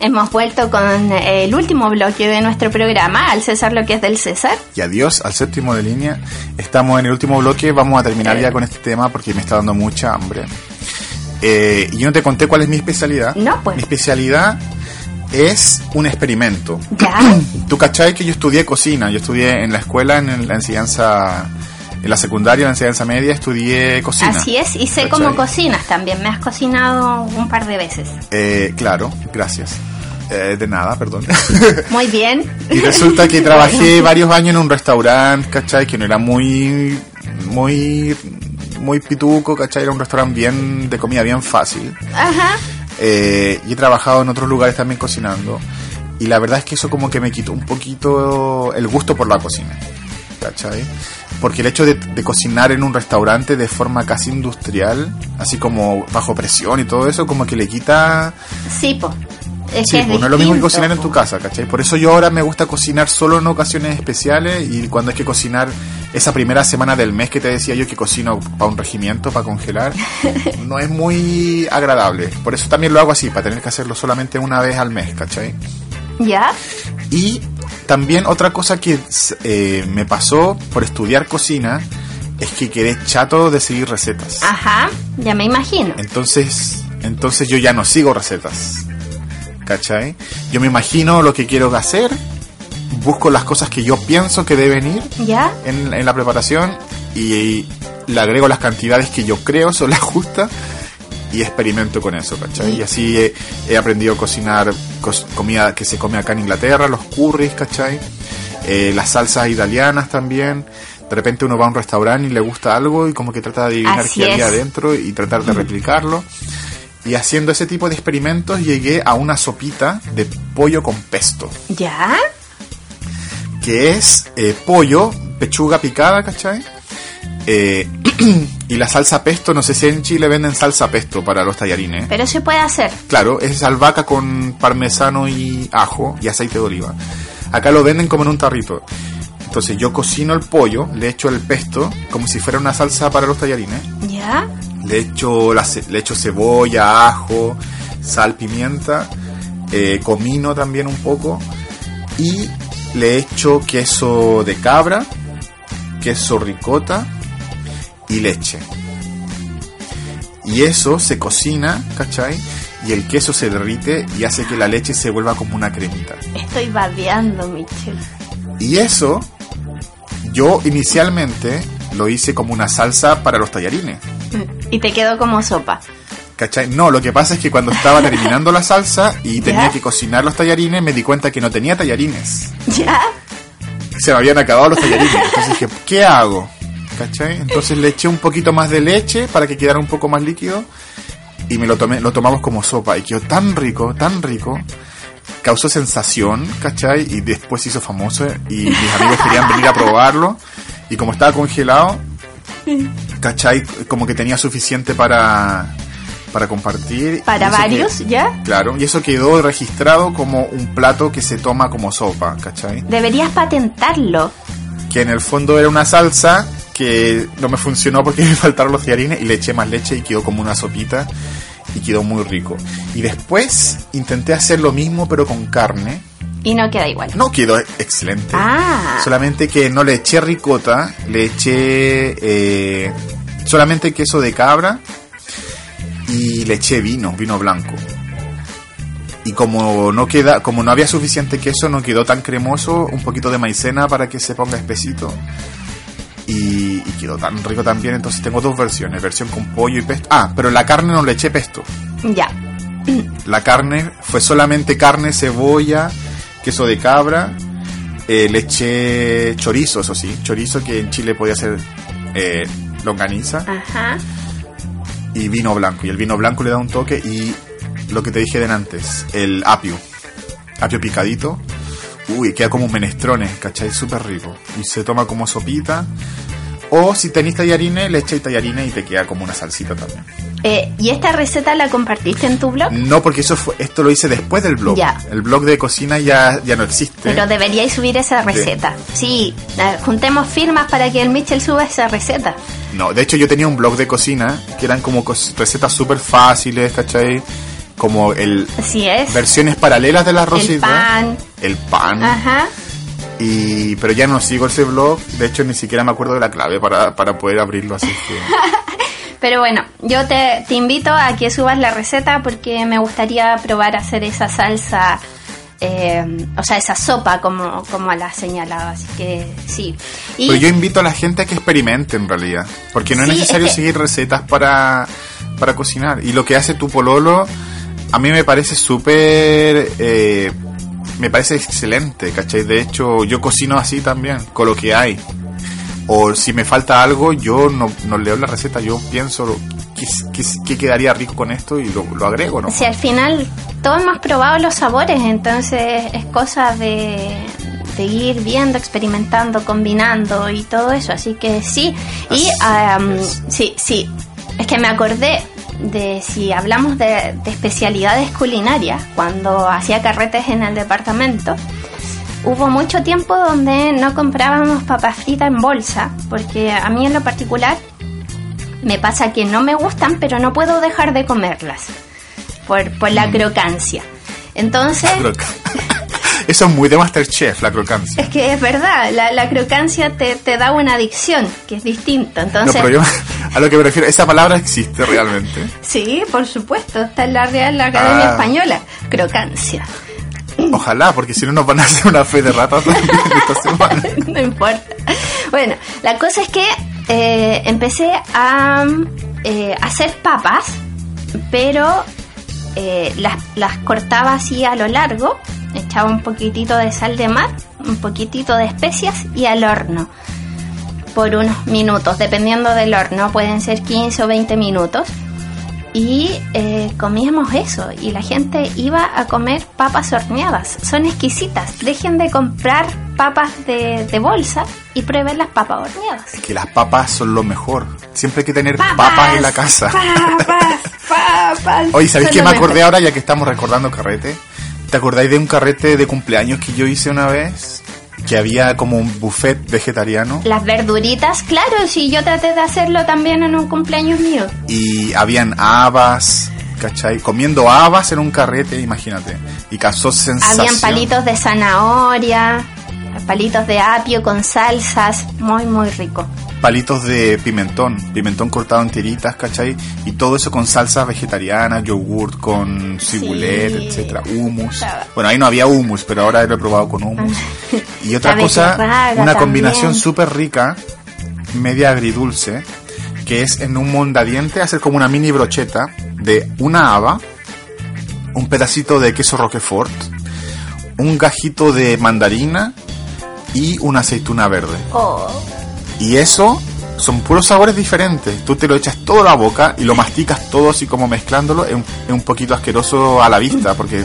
hemos vuelto con el último bloque de nuestro programa, al César lo que es del César. y adiós al séptimo de línea. Estamos en el último bloque, vamos a terminar ya con este tema porque me está dando mucha hambre. Eh, y yo no te conté cuál es mi especialidad. No, pues. Mi especialidad es un experimento. Ya. [clears throat] Tú cachai que yo estudié cocina, yo estudié en la escuela, en la enseñanza en la secundaria, en la enseñanza media, estudié cocina. Así es, y sé ¿Cachai? cómo cocinas también. Me has cocinado un par de veces. Eh, claro, gracias. Eh, de nada, perdón. [laughs] Muy bien. y resulta que [laughs] trabajé varios años en un restaurante, ¿cachai? Que no era muy, muy, muy pituco, ¿cachai? Era un restaurante bien, de comida bien fácil. Ajá. Eh, y he trabajado en otros lugares también cocinando. Y la verdad es que eso como que me quitó un poquito el gusto por la cocina. ¿Cachai? Porque el hecho de, de cocinar en un restaurante de forma casi industrial, así como bajo presión y todo eso, como que le quita... Sí, po. Es Sí, que es no es lo mismo que cocinar en po. tu casa, ¿cachai? Por eso yo ahora me gusta cocinar solo en ocasiones especiales y cuando hay que cocinar esa primera semana del mes que te decía yo que cocino para un regimiento, para congelar, [laughs] no es muy agradable. Por eso también lo hago así, para tener que hacerlo solamente una vez al mes, ¿cachai? ¿Ya? Y también otra cosa que eh, me pasó por estudiar cocina es que quedé chato de seguir recetas. Ajá, ya me imagino. Entonces, entonces yo ya no sigo recetas. ¿Cachai? Yo me imagino lo que quiero hacer, busco las cosas que yo pienso que deben ir ¿Ya? en, en la preparación y, le agrego las cantidades que yo creo son las justas y experimento con eso, ¿cachai? Y así he, he aprendido a cocinar cos- comida que se come acá en Inglaterra, los curries, ¿cachai? Eh, las salsas italianas también. De repente uno va a un restaurante y le gusta algo y como que trata de adivinar Así qué había adentro y tratar de replicarlo. Y haciendo ese tipo de experimentos llegué a una sopita de pollo con pesto ¿Ya? que es eh, pollo, pechuga picada, ¿cachai? Eh, [clears throat] y la salsa pesto, no sé si en Chile venden salsa pesto para los tallarines. Pero se puede hacer. Claro, es albahaca con parmesano y ajo y aceite de oliva. Acá lo venden como en un tarrito. Entonces yo cocino el pollo, le echo el pesto como si fuera una salsa para los tallarines. ¿Ya? Le echo, la ce- le echo cebolla, ajo, sal, pimienta, eh, comino también un poco. Y le echo queso de cabra, queso ricota y leche. Y eso se cocina, ¿cachai? Y el queso se derrite y hace que la leche se vuelva como una cremita. Estoy babeando, Michelle. Y eso, yo inicialmente lo hice como una salsa para los tallarines. Y te quedó como sopa. ¿Cachai? No, lo que pasa es que cuando estaba [laughs] terminando la salsa y tenía ¿Ya? que cocinar los tallarines, me di cuenta que no tenía tallarines. ¿Ya? Se me habían acabado los tallarines. Entonces dije, ¿qué hago? ¿Cachai? Entonces le eché un poquito más de leche para que quedara un poco más líquido y me lo tomé, lo tomamos como sopa y quedó tan rico, tan rico. Causó sensación, ¿cachai? Y después se hizo famoso y mis amigos querían venir a probarlo y como estaba congelado, ¿cachai? Como que tenía suficiente para, para compartir. Para que- varios, ¿ya? Claro, y eso quedó registrado como un plato que se toma como sopa, ¿cachai? Deberías patentarlo. Que en el fondo era una salsa que no me funcionó porque [laughs] me faltaron los tallarines y le eché más leche y quedó como una sopita y quedó muy rico. Y después intenté hacer lo mismo pero con carne. Y no queda igual. No quedó excelente. Ah. Solamente que no le eché ricota, le eché eh, solamente queso de cabra y le eché vino, vino blanco. Y como no queda, como no había suficiente queso, no quedó tan cremoso, un poquito de maicena para que se ponga espesito. Y, y quedó tan rico también, entonces tengo dos versiones, versión con pollo y pesto. Ah, pero la carne no le eché pesto. Ya. La carne fue solamente carne, cebolla, queso de cabra, eh, le eché chorizo, eso sí, chorizo que en Chile podía ser eh, longaniza Ajá. Y vino blanco. Y el vino blanco le da un toque y lo que te dije de antes, el apio, apio picadito. Uy, queda como un menestrone, ¿cachai? Súper rico. Y se toma como sopita. O si tenéis tallarines, le echáis tallarines y te queda como una salsita también. Eh, ¿Y esta receta la compartiste en tu blog? No, porque eso fue, esto lo hice después del blog. Ya. El blog de cocina ya, ya no existe. Pero deberíais subir esa receta. Sí, eh, juntemos firmas para que el Mitchell suba esa receta. No, de hecho yo tenía un blog de cocina que eran como recetas súper fáciles, ¿cachai? Como el Así es. versiones paralelas del arroz El pan. el pan. Ajá. Y pero ya no sigo ese blog, de hecho ni siquiera me acuerdo de la clave para, para poder abrirlo así que [laughs] Pero bueno, yo te, te invito a que subas la receta porque me gustaría probar hacer esa salsa eh, o sea, esa sopa como, como la señalaba, así que sí. Y Pero yo invito a la gente a que experimente en realidad, porque no es necesario es que- seguir recetas para, para cocinar. Y lo que hace tu pololo, a mí me parece súper... eh, me parece excelente, ¿cachai? De hecho, yo cocino así también, con lo que hay. O si me falta algo, yo no, no leo la receta, yo pienso qué, qué- qué quedaría rico con esto y lo, lo agrego, ¿no? si al final todos hemos probado los sabores, entonces es cosa de, de ir viendo, experimentando, combinando y todo eso, así que sí. Y am, sí, sí, es que me acordé de si hablamos de, de especialidades culinarias, cuando hacía carretes en el departamento, hubo mucho tiempo donde no comprábamos papas fritas en bolsa, porque a mí en lo particular me pasa que no me gustan, pero no puedo dejar de comerlas por, por la crocancia. Entonces, [laughs] Eso es muy de Masterchef, la crocancia. es que es verdad, la, la crocancia te, te da una adicción, que es distinto. No, Entonces, pero yo [laughs] a lo que me refiero, esa palabra existe realmente. sí, por supuesto, está en la Real Academia Ah. Española, crocancia. Ojalá, porque si no nos van a hacer una fe de rata también [laughs] esta semana. [laughs] no importa. Bueno, la cosa es que eh, empecé a eh, hacer papas, pero eh, las, las cortaba así a lo largo, echaba un poquitito de sal de mar, un poquitito de especias y al horno por unos minutos, dependiendo del horno, pueden ser 15 o 20 minutos. Y eh, comíamos eso, y la gente iba a comer papas horneadas. Son exquisitas. Dejen de comprar papas de, de bolsa y prueben las papas horneadas. Que las papas son lo mejor. Siempre hay que tener Papas, papas en la casa. Papas, papas. [laughs] Oye, ¿sabéis qué me mejor. acordé ahora ya que estamos recordando carrete? ¿Te acordáis de un carrete de cumpleaños que yo hice una vez? Que había como un buffet vegetariano Las verduritas, claro, si yo traté de hacerlo también en un cumpleaños mío. y habían habas, ¿cachai? Comiendo habas en un carrete, imagínate. Y causó sensación. Habían palitos de zanahoria, palitos de apio con salsas, muy, muy rico. Palitos de pimentón, pimentón cortado en tiritas, ¿cachai? Y todo eso con salsas vegetarianas, yogurt con cibulet, Sí. etcétera, hummus. Bueno, ahí no había hummus, pero ahora lo he probado con hummus. [laughs] Y otra cosa, una combinación súper rica, media agridulce, que es en un mondadiente hacer como una mini brocheta de una haba, un pedacito de queso roquefort, un gajito de mandarina y una aceituna verde. Oh, Y eso son puros sabores diferentes. Tú te lo echas todo a la boca y lo masticas todo así como mezclándolo. Es un, es un poquito asqueroso a la vista porque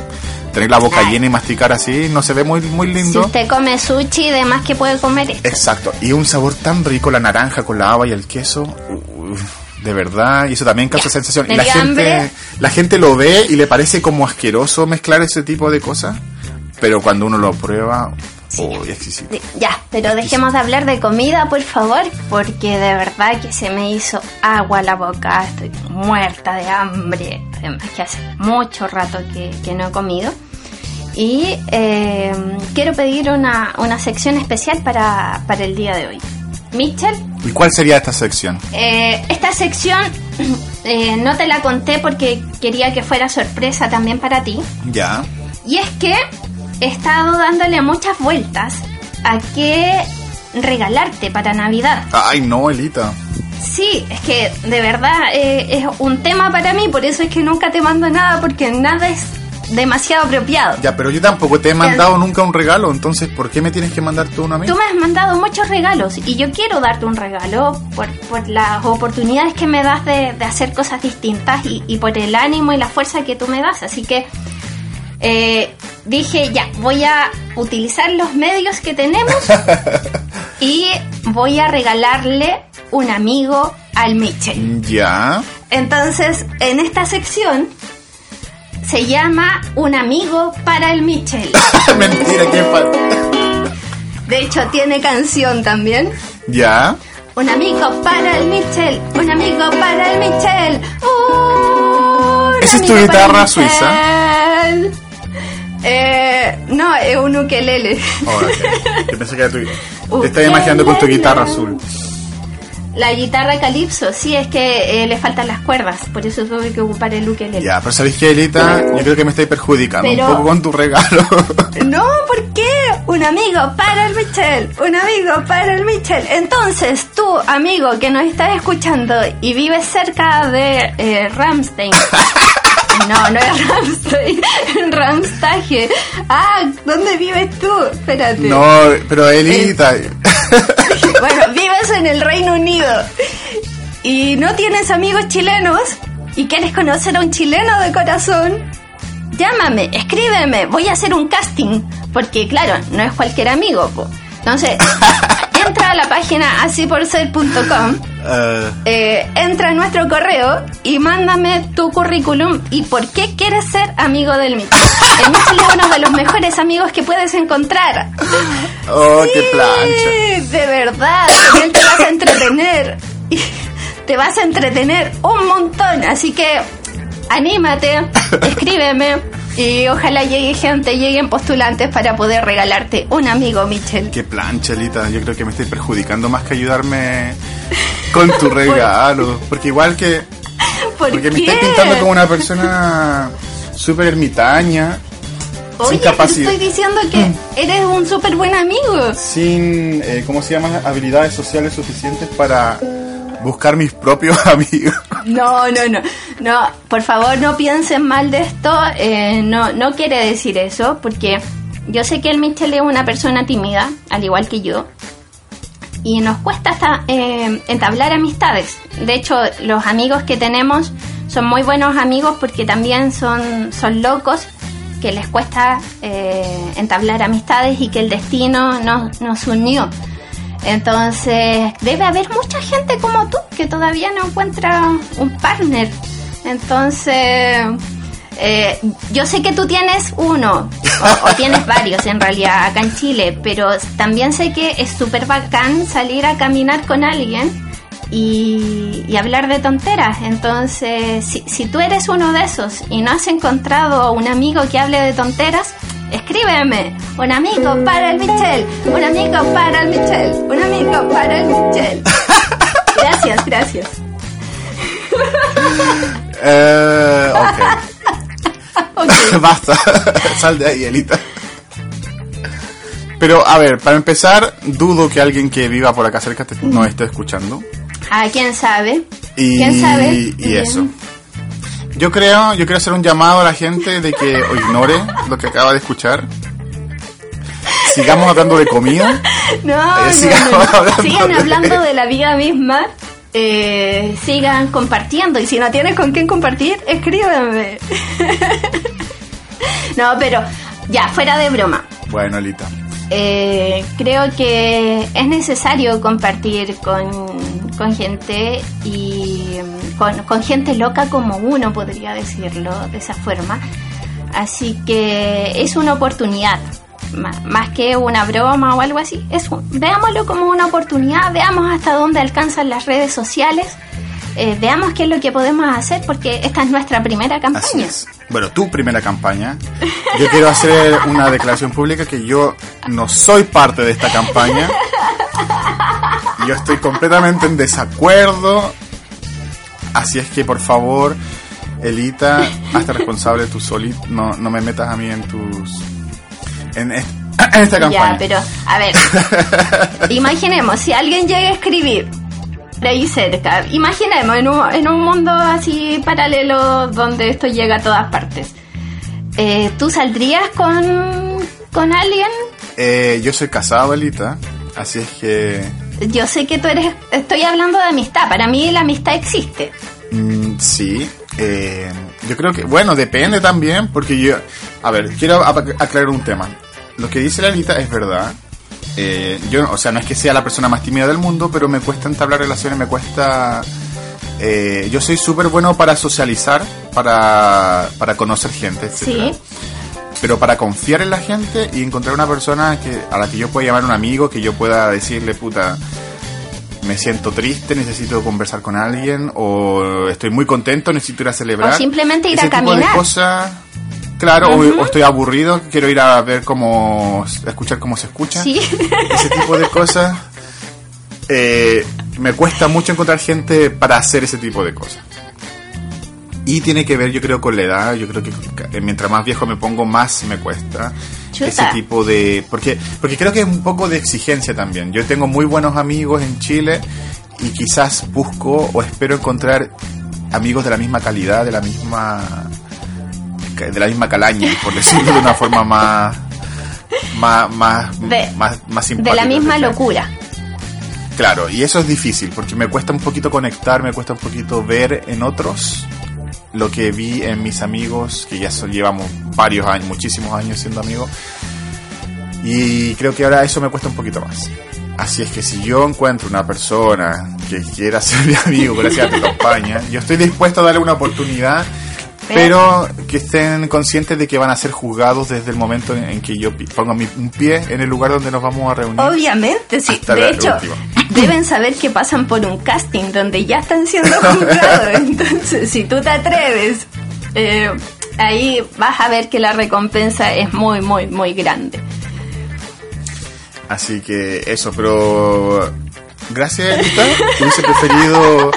tener la boca llena y masticar así no se ve muy, muy si lindo. usted come sushi y demás que puede comer esto. Exacto. Y un sabor tan rico, la naranja con la haba y el queso. Uf, de verdad. Y eso también causa sensación. Y la gente, hambre. la gente lo ve y le parece como asqueroso mezclar ese tipo de cosas. Pero cuando uno lo prueba, oh. De- Ya, pero dejemos de hablar de comida, por favor, porque de verdad que se me hizo agua la boca, estoy muerta de hambre, además que hace mucho rato que, que no he comido. Y eh, quiero pedir una, una sección especial para, para el día de hoy. Mitchell, ¿Y cuál sería esta sección? eh, esta sección [clears throat] eh, no te la conté porque quería que fuera sorpresa también para ti. Ya. Y es que he estado dándole muchas vueltas a qué regalarte para Navidad. Ay, no, Elita. Sí, es que de verdad eh, es un tema para mí, por eso es que nunca te mando nada, porque nada es demasiado apropiado. Ya, pero yo tampoco te he mandado nunca un regalo, entonces ¿por qué me tienes que mandar tú una a mí? Tú me has mandado muchos regalos y yo quiero darte un regalo por, por las oportunidades que me das de, de hacer cosas distintas y, y por el ánimo y la fuerza que tú me das. Así que eh, dije, ya, voy a utilizar los medios que tenemos [laughs] y voy a regalarle un amigo al Mitchell. Ya. Entonces, en esta sección se llama Un amigo para el Mitchell. [laughs] Mentira, qué falta. De hecho, tiene canción también. Ya. Un amigo para el Mitchell, un amigo para el Mitchell. Un ¿Esa es tu guitarra suiza? Mitchell. Eh, no, es un ukelele. Oh, ok. [laughs] Yo pensé que era tu... Te estás imaginando con tu guitarra azul. La guitarra calipso, sí, es que eh, le faltan las cuerdas, por eso tuve que ocupar el ukelele. Ya, pero ¿sabéis qué, Elita? Yo creo que me estáis perjudicando Pero- un poco con tu regalo. [laughs] No, ¿por qué? Un amigo para el Michel, un amigo para el Michel. Entonces, tú, amigo que nos estás escuchando y vives cerca de eh, Ramstein. [laughs] No, no es Ramstein, [laughs] Ramstage. Ah, ¿dónde vives tú? Espérate. no, pero Elita... [laughs] Bueno, vives en el Reino Unido y no tienes amigos chilenos y quieres conocer a un chileno de corazón, llámame, escríbeme, voy a hacer un casting, porque claro, no es cualquier amigo. po. Entonces, entra a la página asiporser.com, eh, eh, entra a nuestro correo y mándame tu currículum y por qué quieres ser amigo del Michel. El Michel es uno de los mejores amigos que puedes encontrar. oh, qué plancha. Sí, de verdad, él te vas a entretener. Te vas a entretener un montón, así que anímate, [laughs] escríbeme y ojalá llegue gente, lleguen postulantes para poder regalarte un amigo, Michel. Qué plancha, Elita. Yo creo que me estoy perjudicando más que ayudarme con tu regalo. [laughs] Porque igual que... ¿Por Porque me estás pintando como una persona súper ermitaña, Oye, sin te capacidad, estoy diciendo que eres un súper buen amigo. sin, eh, ¿cómo se llama? Habilidades sociales suficientes para buscar mis propios [laughs] amigos. No, no, no, no, por favor no piensen mal de esto, eh, no, no quiere decir eso, porque yo sé que el Michel es una persona tímida, al igual que yo, y nos cuesta hasta eh, entablar amistades. De hecho, los amigos que tenemos son muy buenos amigos porque también son, son locos, que les cuesta eh, entablar amistades y que el destino nos, nos unió. Entonces, debe haber mucha gente como tú que todavía no encuentra un partner. Entonces, eh, yo sé que tú tienes uno, o, o tienes [laughs] varios en realidad acá en Chile, pero también sé que es súper bacán salir a caminar con alguien y, y hablar de tonteras. Entonces, si, si tú eres uno de esos y no has encontrado un amigo que hable de tonteras, escríbeme. Un amigo para el Michel, un amigo para el Michel, un amigo para el Michel. [laughs] Gracias, gracias. [laughs] Eh, ok. [laughs] Basta. Sal de ahí, Elita. Pero, a ver, para empezar, dudo que alguien que viva por acá cerca te- nos esté escuchando. Ah, quién sabe. Y, ¿Quién sabe? y eso. Yo creo, yo quiero hacer un llamado a la gente de que o ignore lo que acaba de escuchar. Sigamos hablando de comida. [laughs] No, Eh, sigamos no, no. hablando Sigan de- hablando de la vida misma. eh, sigan compartiendo. Y si no tienes con quién compartir, escríbeme. [laughs] no, pero ya, fuera de broma. Bueno, Elita. Eh, creo que es necesario compartir con, con gente y con, con gente loca como uno, podría decirlo de esa forma. Así que es una oportunidad, más que una broma o algo así. Es un- veámoslo como una oportunidad, veamos hasta dónde alcanzan las redes sociales, eh, veamos qué es lo que podemos hacer, porque esta es nuestra primera campaña. Bueno, tu primera campaña. Yo quiero hacer una declaración pública que yo no soy parte de esta campaña. Yo estoy completamente en desacuerdo. Así es que, por favor, Elita, hazte responsable tú solito. No, no me metas a mí en tus... En, est- [coughs] en esta campaña. Ya, pero, a ver, [laughs] imaginemos, si alguien llega a escribir de ahí cerca, imaginemos en un, en un mundo así paralelo donde esto llega a todas partes. Eh, ¿Tú saldrías con, con alguien? Eh, yo soy casado, Elita. Así es que... Yo sé que tú eres, estoy hablando de amistad, para mí la amistad existe. Mm, sí, eh, yo creo que, bueno, depende también, porque yo, a ver, quiero aclarar un tema. Lo que dice la Anita es verdad. Eh, yo, o sea, no es que sea la persona más tímida del mundo, pero me cuesta entablar relaciones, me cuesta... eh, yo soy súper bueno para socializar, para, para conocer gente, etc. Sí. Pero para confiar en la gente y encontrar una persona que, a la que yo pueda llamar un amigo, que yo pueda decirle, puta, me siento triste, necesito conversar con alguien, o estoy muy contento, necesito ir a celebrar. O simplemente ir Ese a tipo caminar. de cosas, claro, o- Ujú. o, estoy aburrido, quiero ir a ver cómo, a escuchar cómo se escucha. Sí. [laughs] Ese tipo de cosas. Eh, me cuesta mucho encontrar gente para hacer ese tipo de cosas. Y tiene que ver, yo creo, con la edad. Yo creo que ca- mientras más viejo me pongo, más me cuesta. Chuta. Ese tipo de... Porque, porque creo que es un poco de exigencia también. Yo tengo muy buenos amigos en Chile y quizás busco o espero encontrar amigos de la misma calidad, de la misma... de la misma calaña, por decirlo de una [laughs] forma más... Más, más, De- más, más De simpática. la misma locura. Claro, y eso es difícil porque me cuesta un poquito conectar, me cuesta un poquito ver en otros lo que vi en mis amigos, que ya son, llevamos varios años, muchísimos años siendo amigos. Y creo que ahora eso me cuesta un poquito más. Así es que si yo encuentro una persona que quiera ser mi amigo, gracias a tu campaña, yo estoy dispuesto a darle una oportunidad, pero que estén conscientes de que van a ser juzgados desde el momento en, en que yo ponga mi, un pie en el lugar donde nos vamos a reunir. Obviamente, sí. De hecho, [clears throat] deben saber que pasan por un casting donde ya están siendo [laughs] juzgados. Entonces, si tú te atreves, eh, ahí vas a ver que la recompensa es muy, muy, muy grande. Así que eso, pero gracias, Anita. Hubiese preferido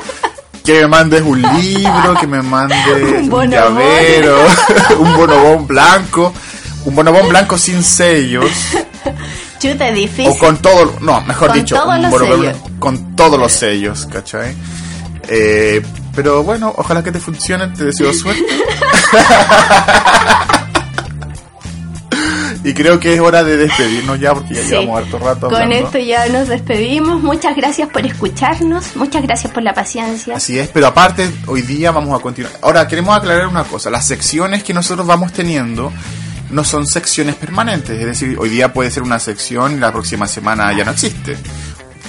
que me mandes un [laughs] libro, que me mandes Un llavero, [laughs] un bonobón blanco, un bonobón blanco sin sellos, Chuta, es o difícil. con todo, no, mejor Con dicho, todos un los bonobón sellos. con todos los sellos, ¿cachai? Eh, pero bueno, ojalá que te funcione, te deseo [laughs] suerte. Y creo que es hora de despedirnos ya porque ya Sí. llevamos harto rato Con esto ya nos despedimos. Muchas gracias por escucharnos. Muchas gracias por la paciencia. Así es, pero aparte, hoy día vamos a continuar. Ahora, queremos aclarar una cosa. Las secciones que nosotros vamos teniendo no son secciones permanentes. Es decir, hoy día puede ser una sección y la próxima semana ya no existe.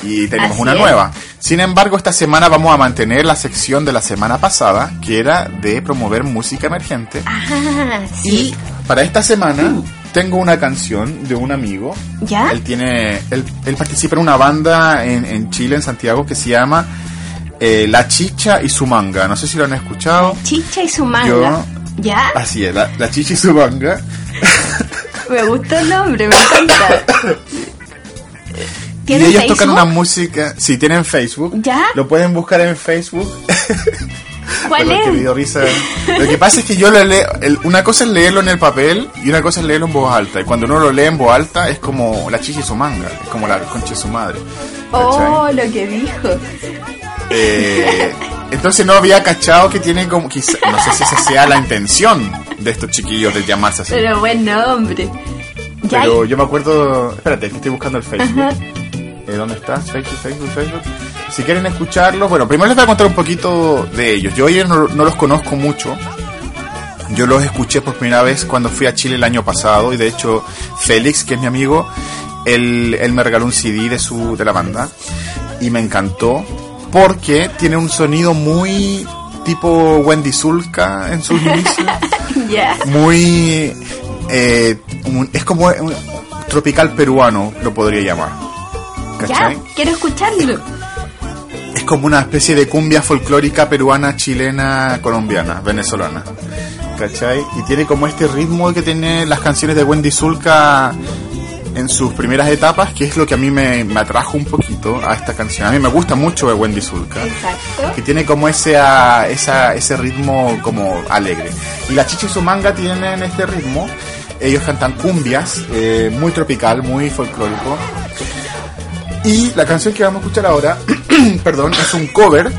Y tenemos Así una es. nueva. Sin embargo, esta semana vamos a mantener la sección de la semana pasada, que era de promover música emergente. Ah, Y para esta semana tengo una canción de un amigo. ¿Ya? Él tiene, él, él participa en una banda en, en Chile, en Santiago, que se llama eh, La Chicha y su manga. No sé si lo han escuchado. Chicha y su manga. Yo- ¿Ya? Así es, la, La Chicha y su manga. [laughs] Me gustó el nombre, me encanta. Y ¿Tienen ellos Facebook? tocan una música. Sí, tienen Facebook. ¿Ya? Lo pueden buscar en Facebook. [laughs] ¿Cuál Perdón, que me es? dio risa. Lo que pasa es que yo lo leo. el- una cosa es leerlo en el papel y una cosa es leerlo en voz alta. Y cuando uno lo lee en voz alta es como la chicha y su manga. Es como la concha de su madre. Oh, lo que dijo. Eh, entonces no había cachado que tienen como quizá, no sé si esa sea la intención de estos chiquillos de llamarse así. Pero buen nombre. Pero yo me acuerdo, espérate, que estoy buscando el Facebook. Eh, ¿Dónde estás? Facebook, Facebook, Facebook. Si quieren escucharlos, bueno, primero les voy a contar un poquito de ellos. Yo ellos no, no los conozco mucho. Yo los escuché por primera vez cuando fui a Chile el año pasado y de hecho Félix, que es mi amigo, él, él me regaló un CD de su de la banda y me encantó porque tiene un sonido muy tipo Wendy Zulka en sus inicios [laughs] Ya. muy eh, es como un tropical peruano lo podría llamar Ya, ¿cachai? quiero escucharlo. Es como una especie de cumbia folclórica peruana chilena colombiana venezolana ¿cachai? y tiene como este ritmo que tiene las canciones de Wendy Zulka en sus primeras etapas que es lo que a mí me, me atrajo un poquito a esta canción a mí me gusta mucho de Wendy Zulka Exacto. que tiene como ese, ah, esa, ese ritmo como alegre. Y la chicha y su manga tienen este ritmo. Ellos cantan cumbias, eh, muy tropical, muy folclórico. Y la canción que vamos a escuchar ahora, [clears throat] [clears throat] perdón, es un cover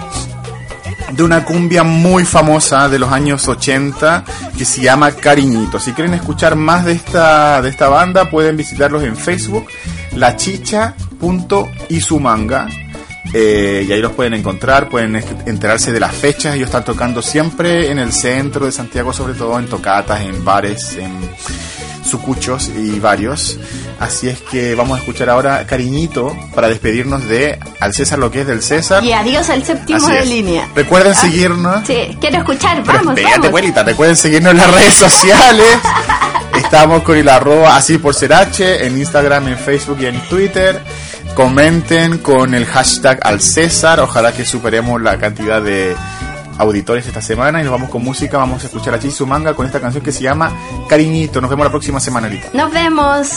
de una cumbia muy famosa de los años 80 que se llama Cariñito. Si quieren escuchar más de esta, de esta banda, pueden visitarlos en Facebook, lachicha.isumanga. Eh, y ahí los pueden encontrar, pueden enterarse de las fechas. Ellos están tocando siempre en el centro de Santiago, sobre todo en tocatas, en bares, en sucuchos y varios. Así es que vamos a escuchar ahora Cariñito para despedirnos de Al César lo que es del César. Y adiós al séptimo Así de es. línea. Recuerden Ah, seguirnos. Sí, quiero escuchar, Pero vamos, espérate, abuelita, recuerden seguirnos en las redes sociales. [laughs] Estamos con el arroba así por ser H en Instagram, en Facebook y en Twitter. Comenten con el hashtag al César. Ojalá que superemos la cantidad de auditores esta semana y nos vamos con música. Vamos a escuchar a Chizu Manga con esta canción que se llama Cariñito. Nos vemos la próxima semana, Lita. Nos vemos.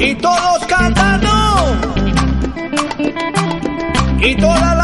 Y todos cantando. Y todas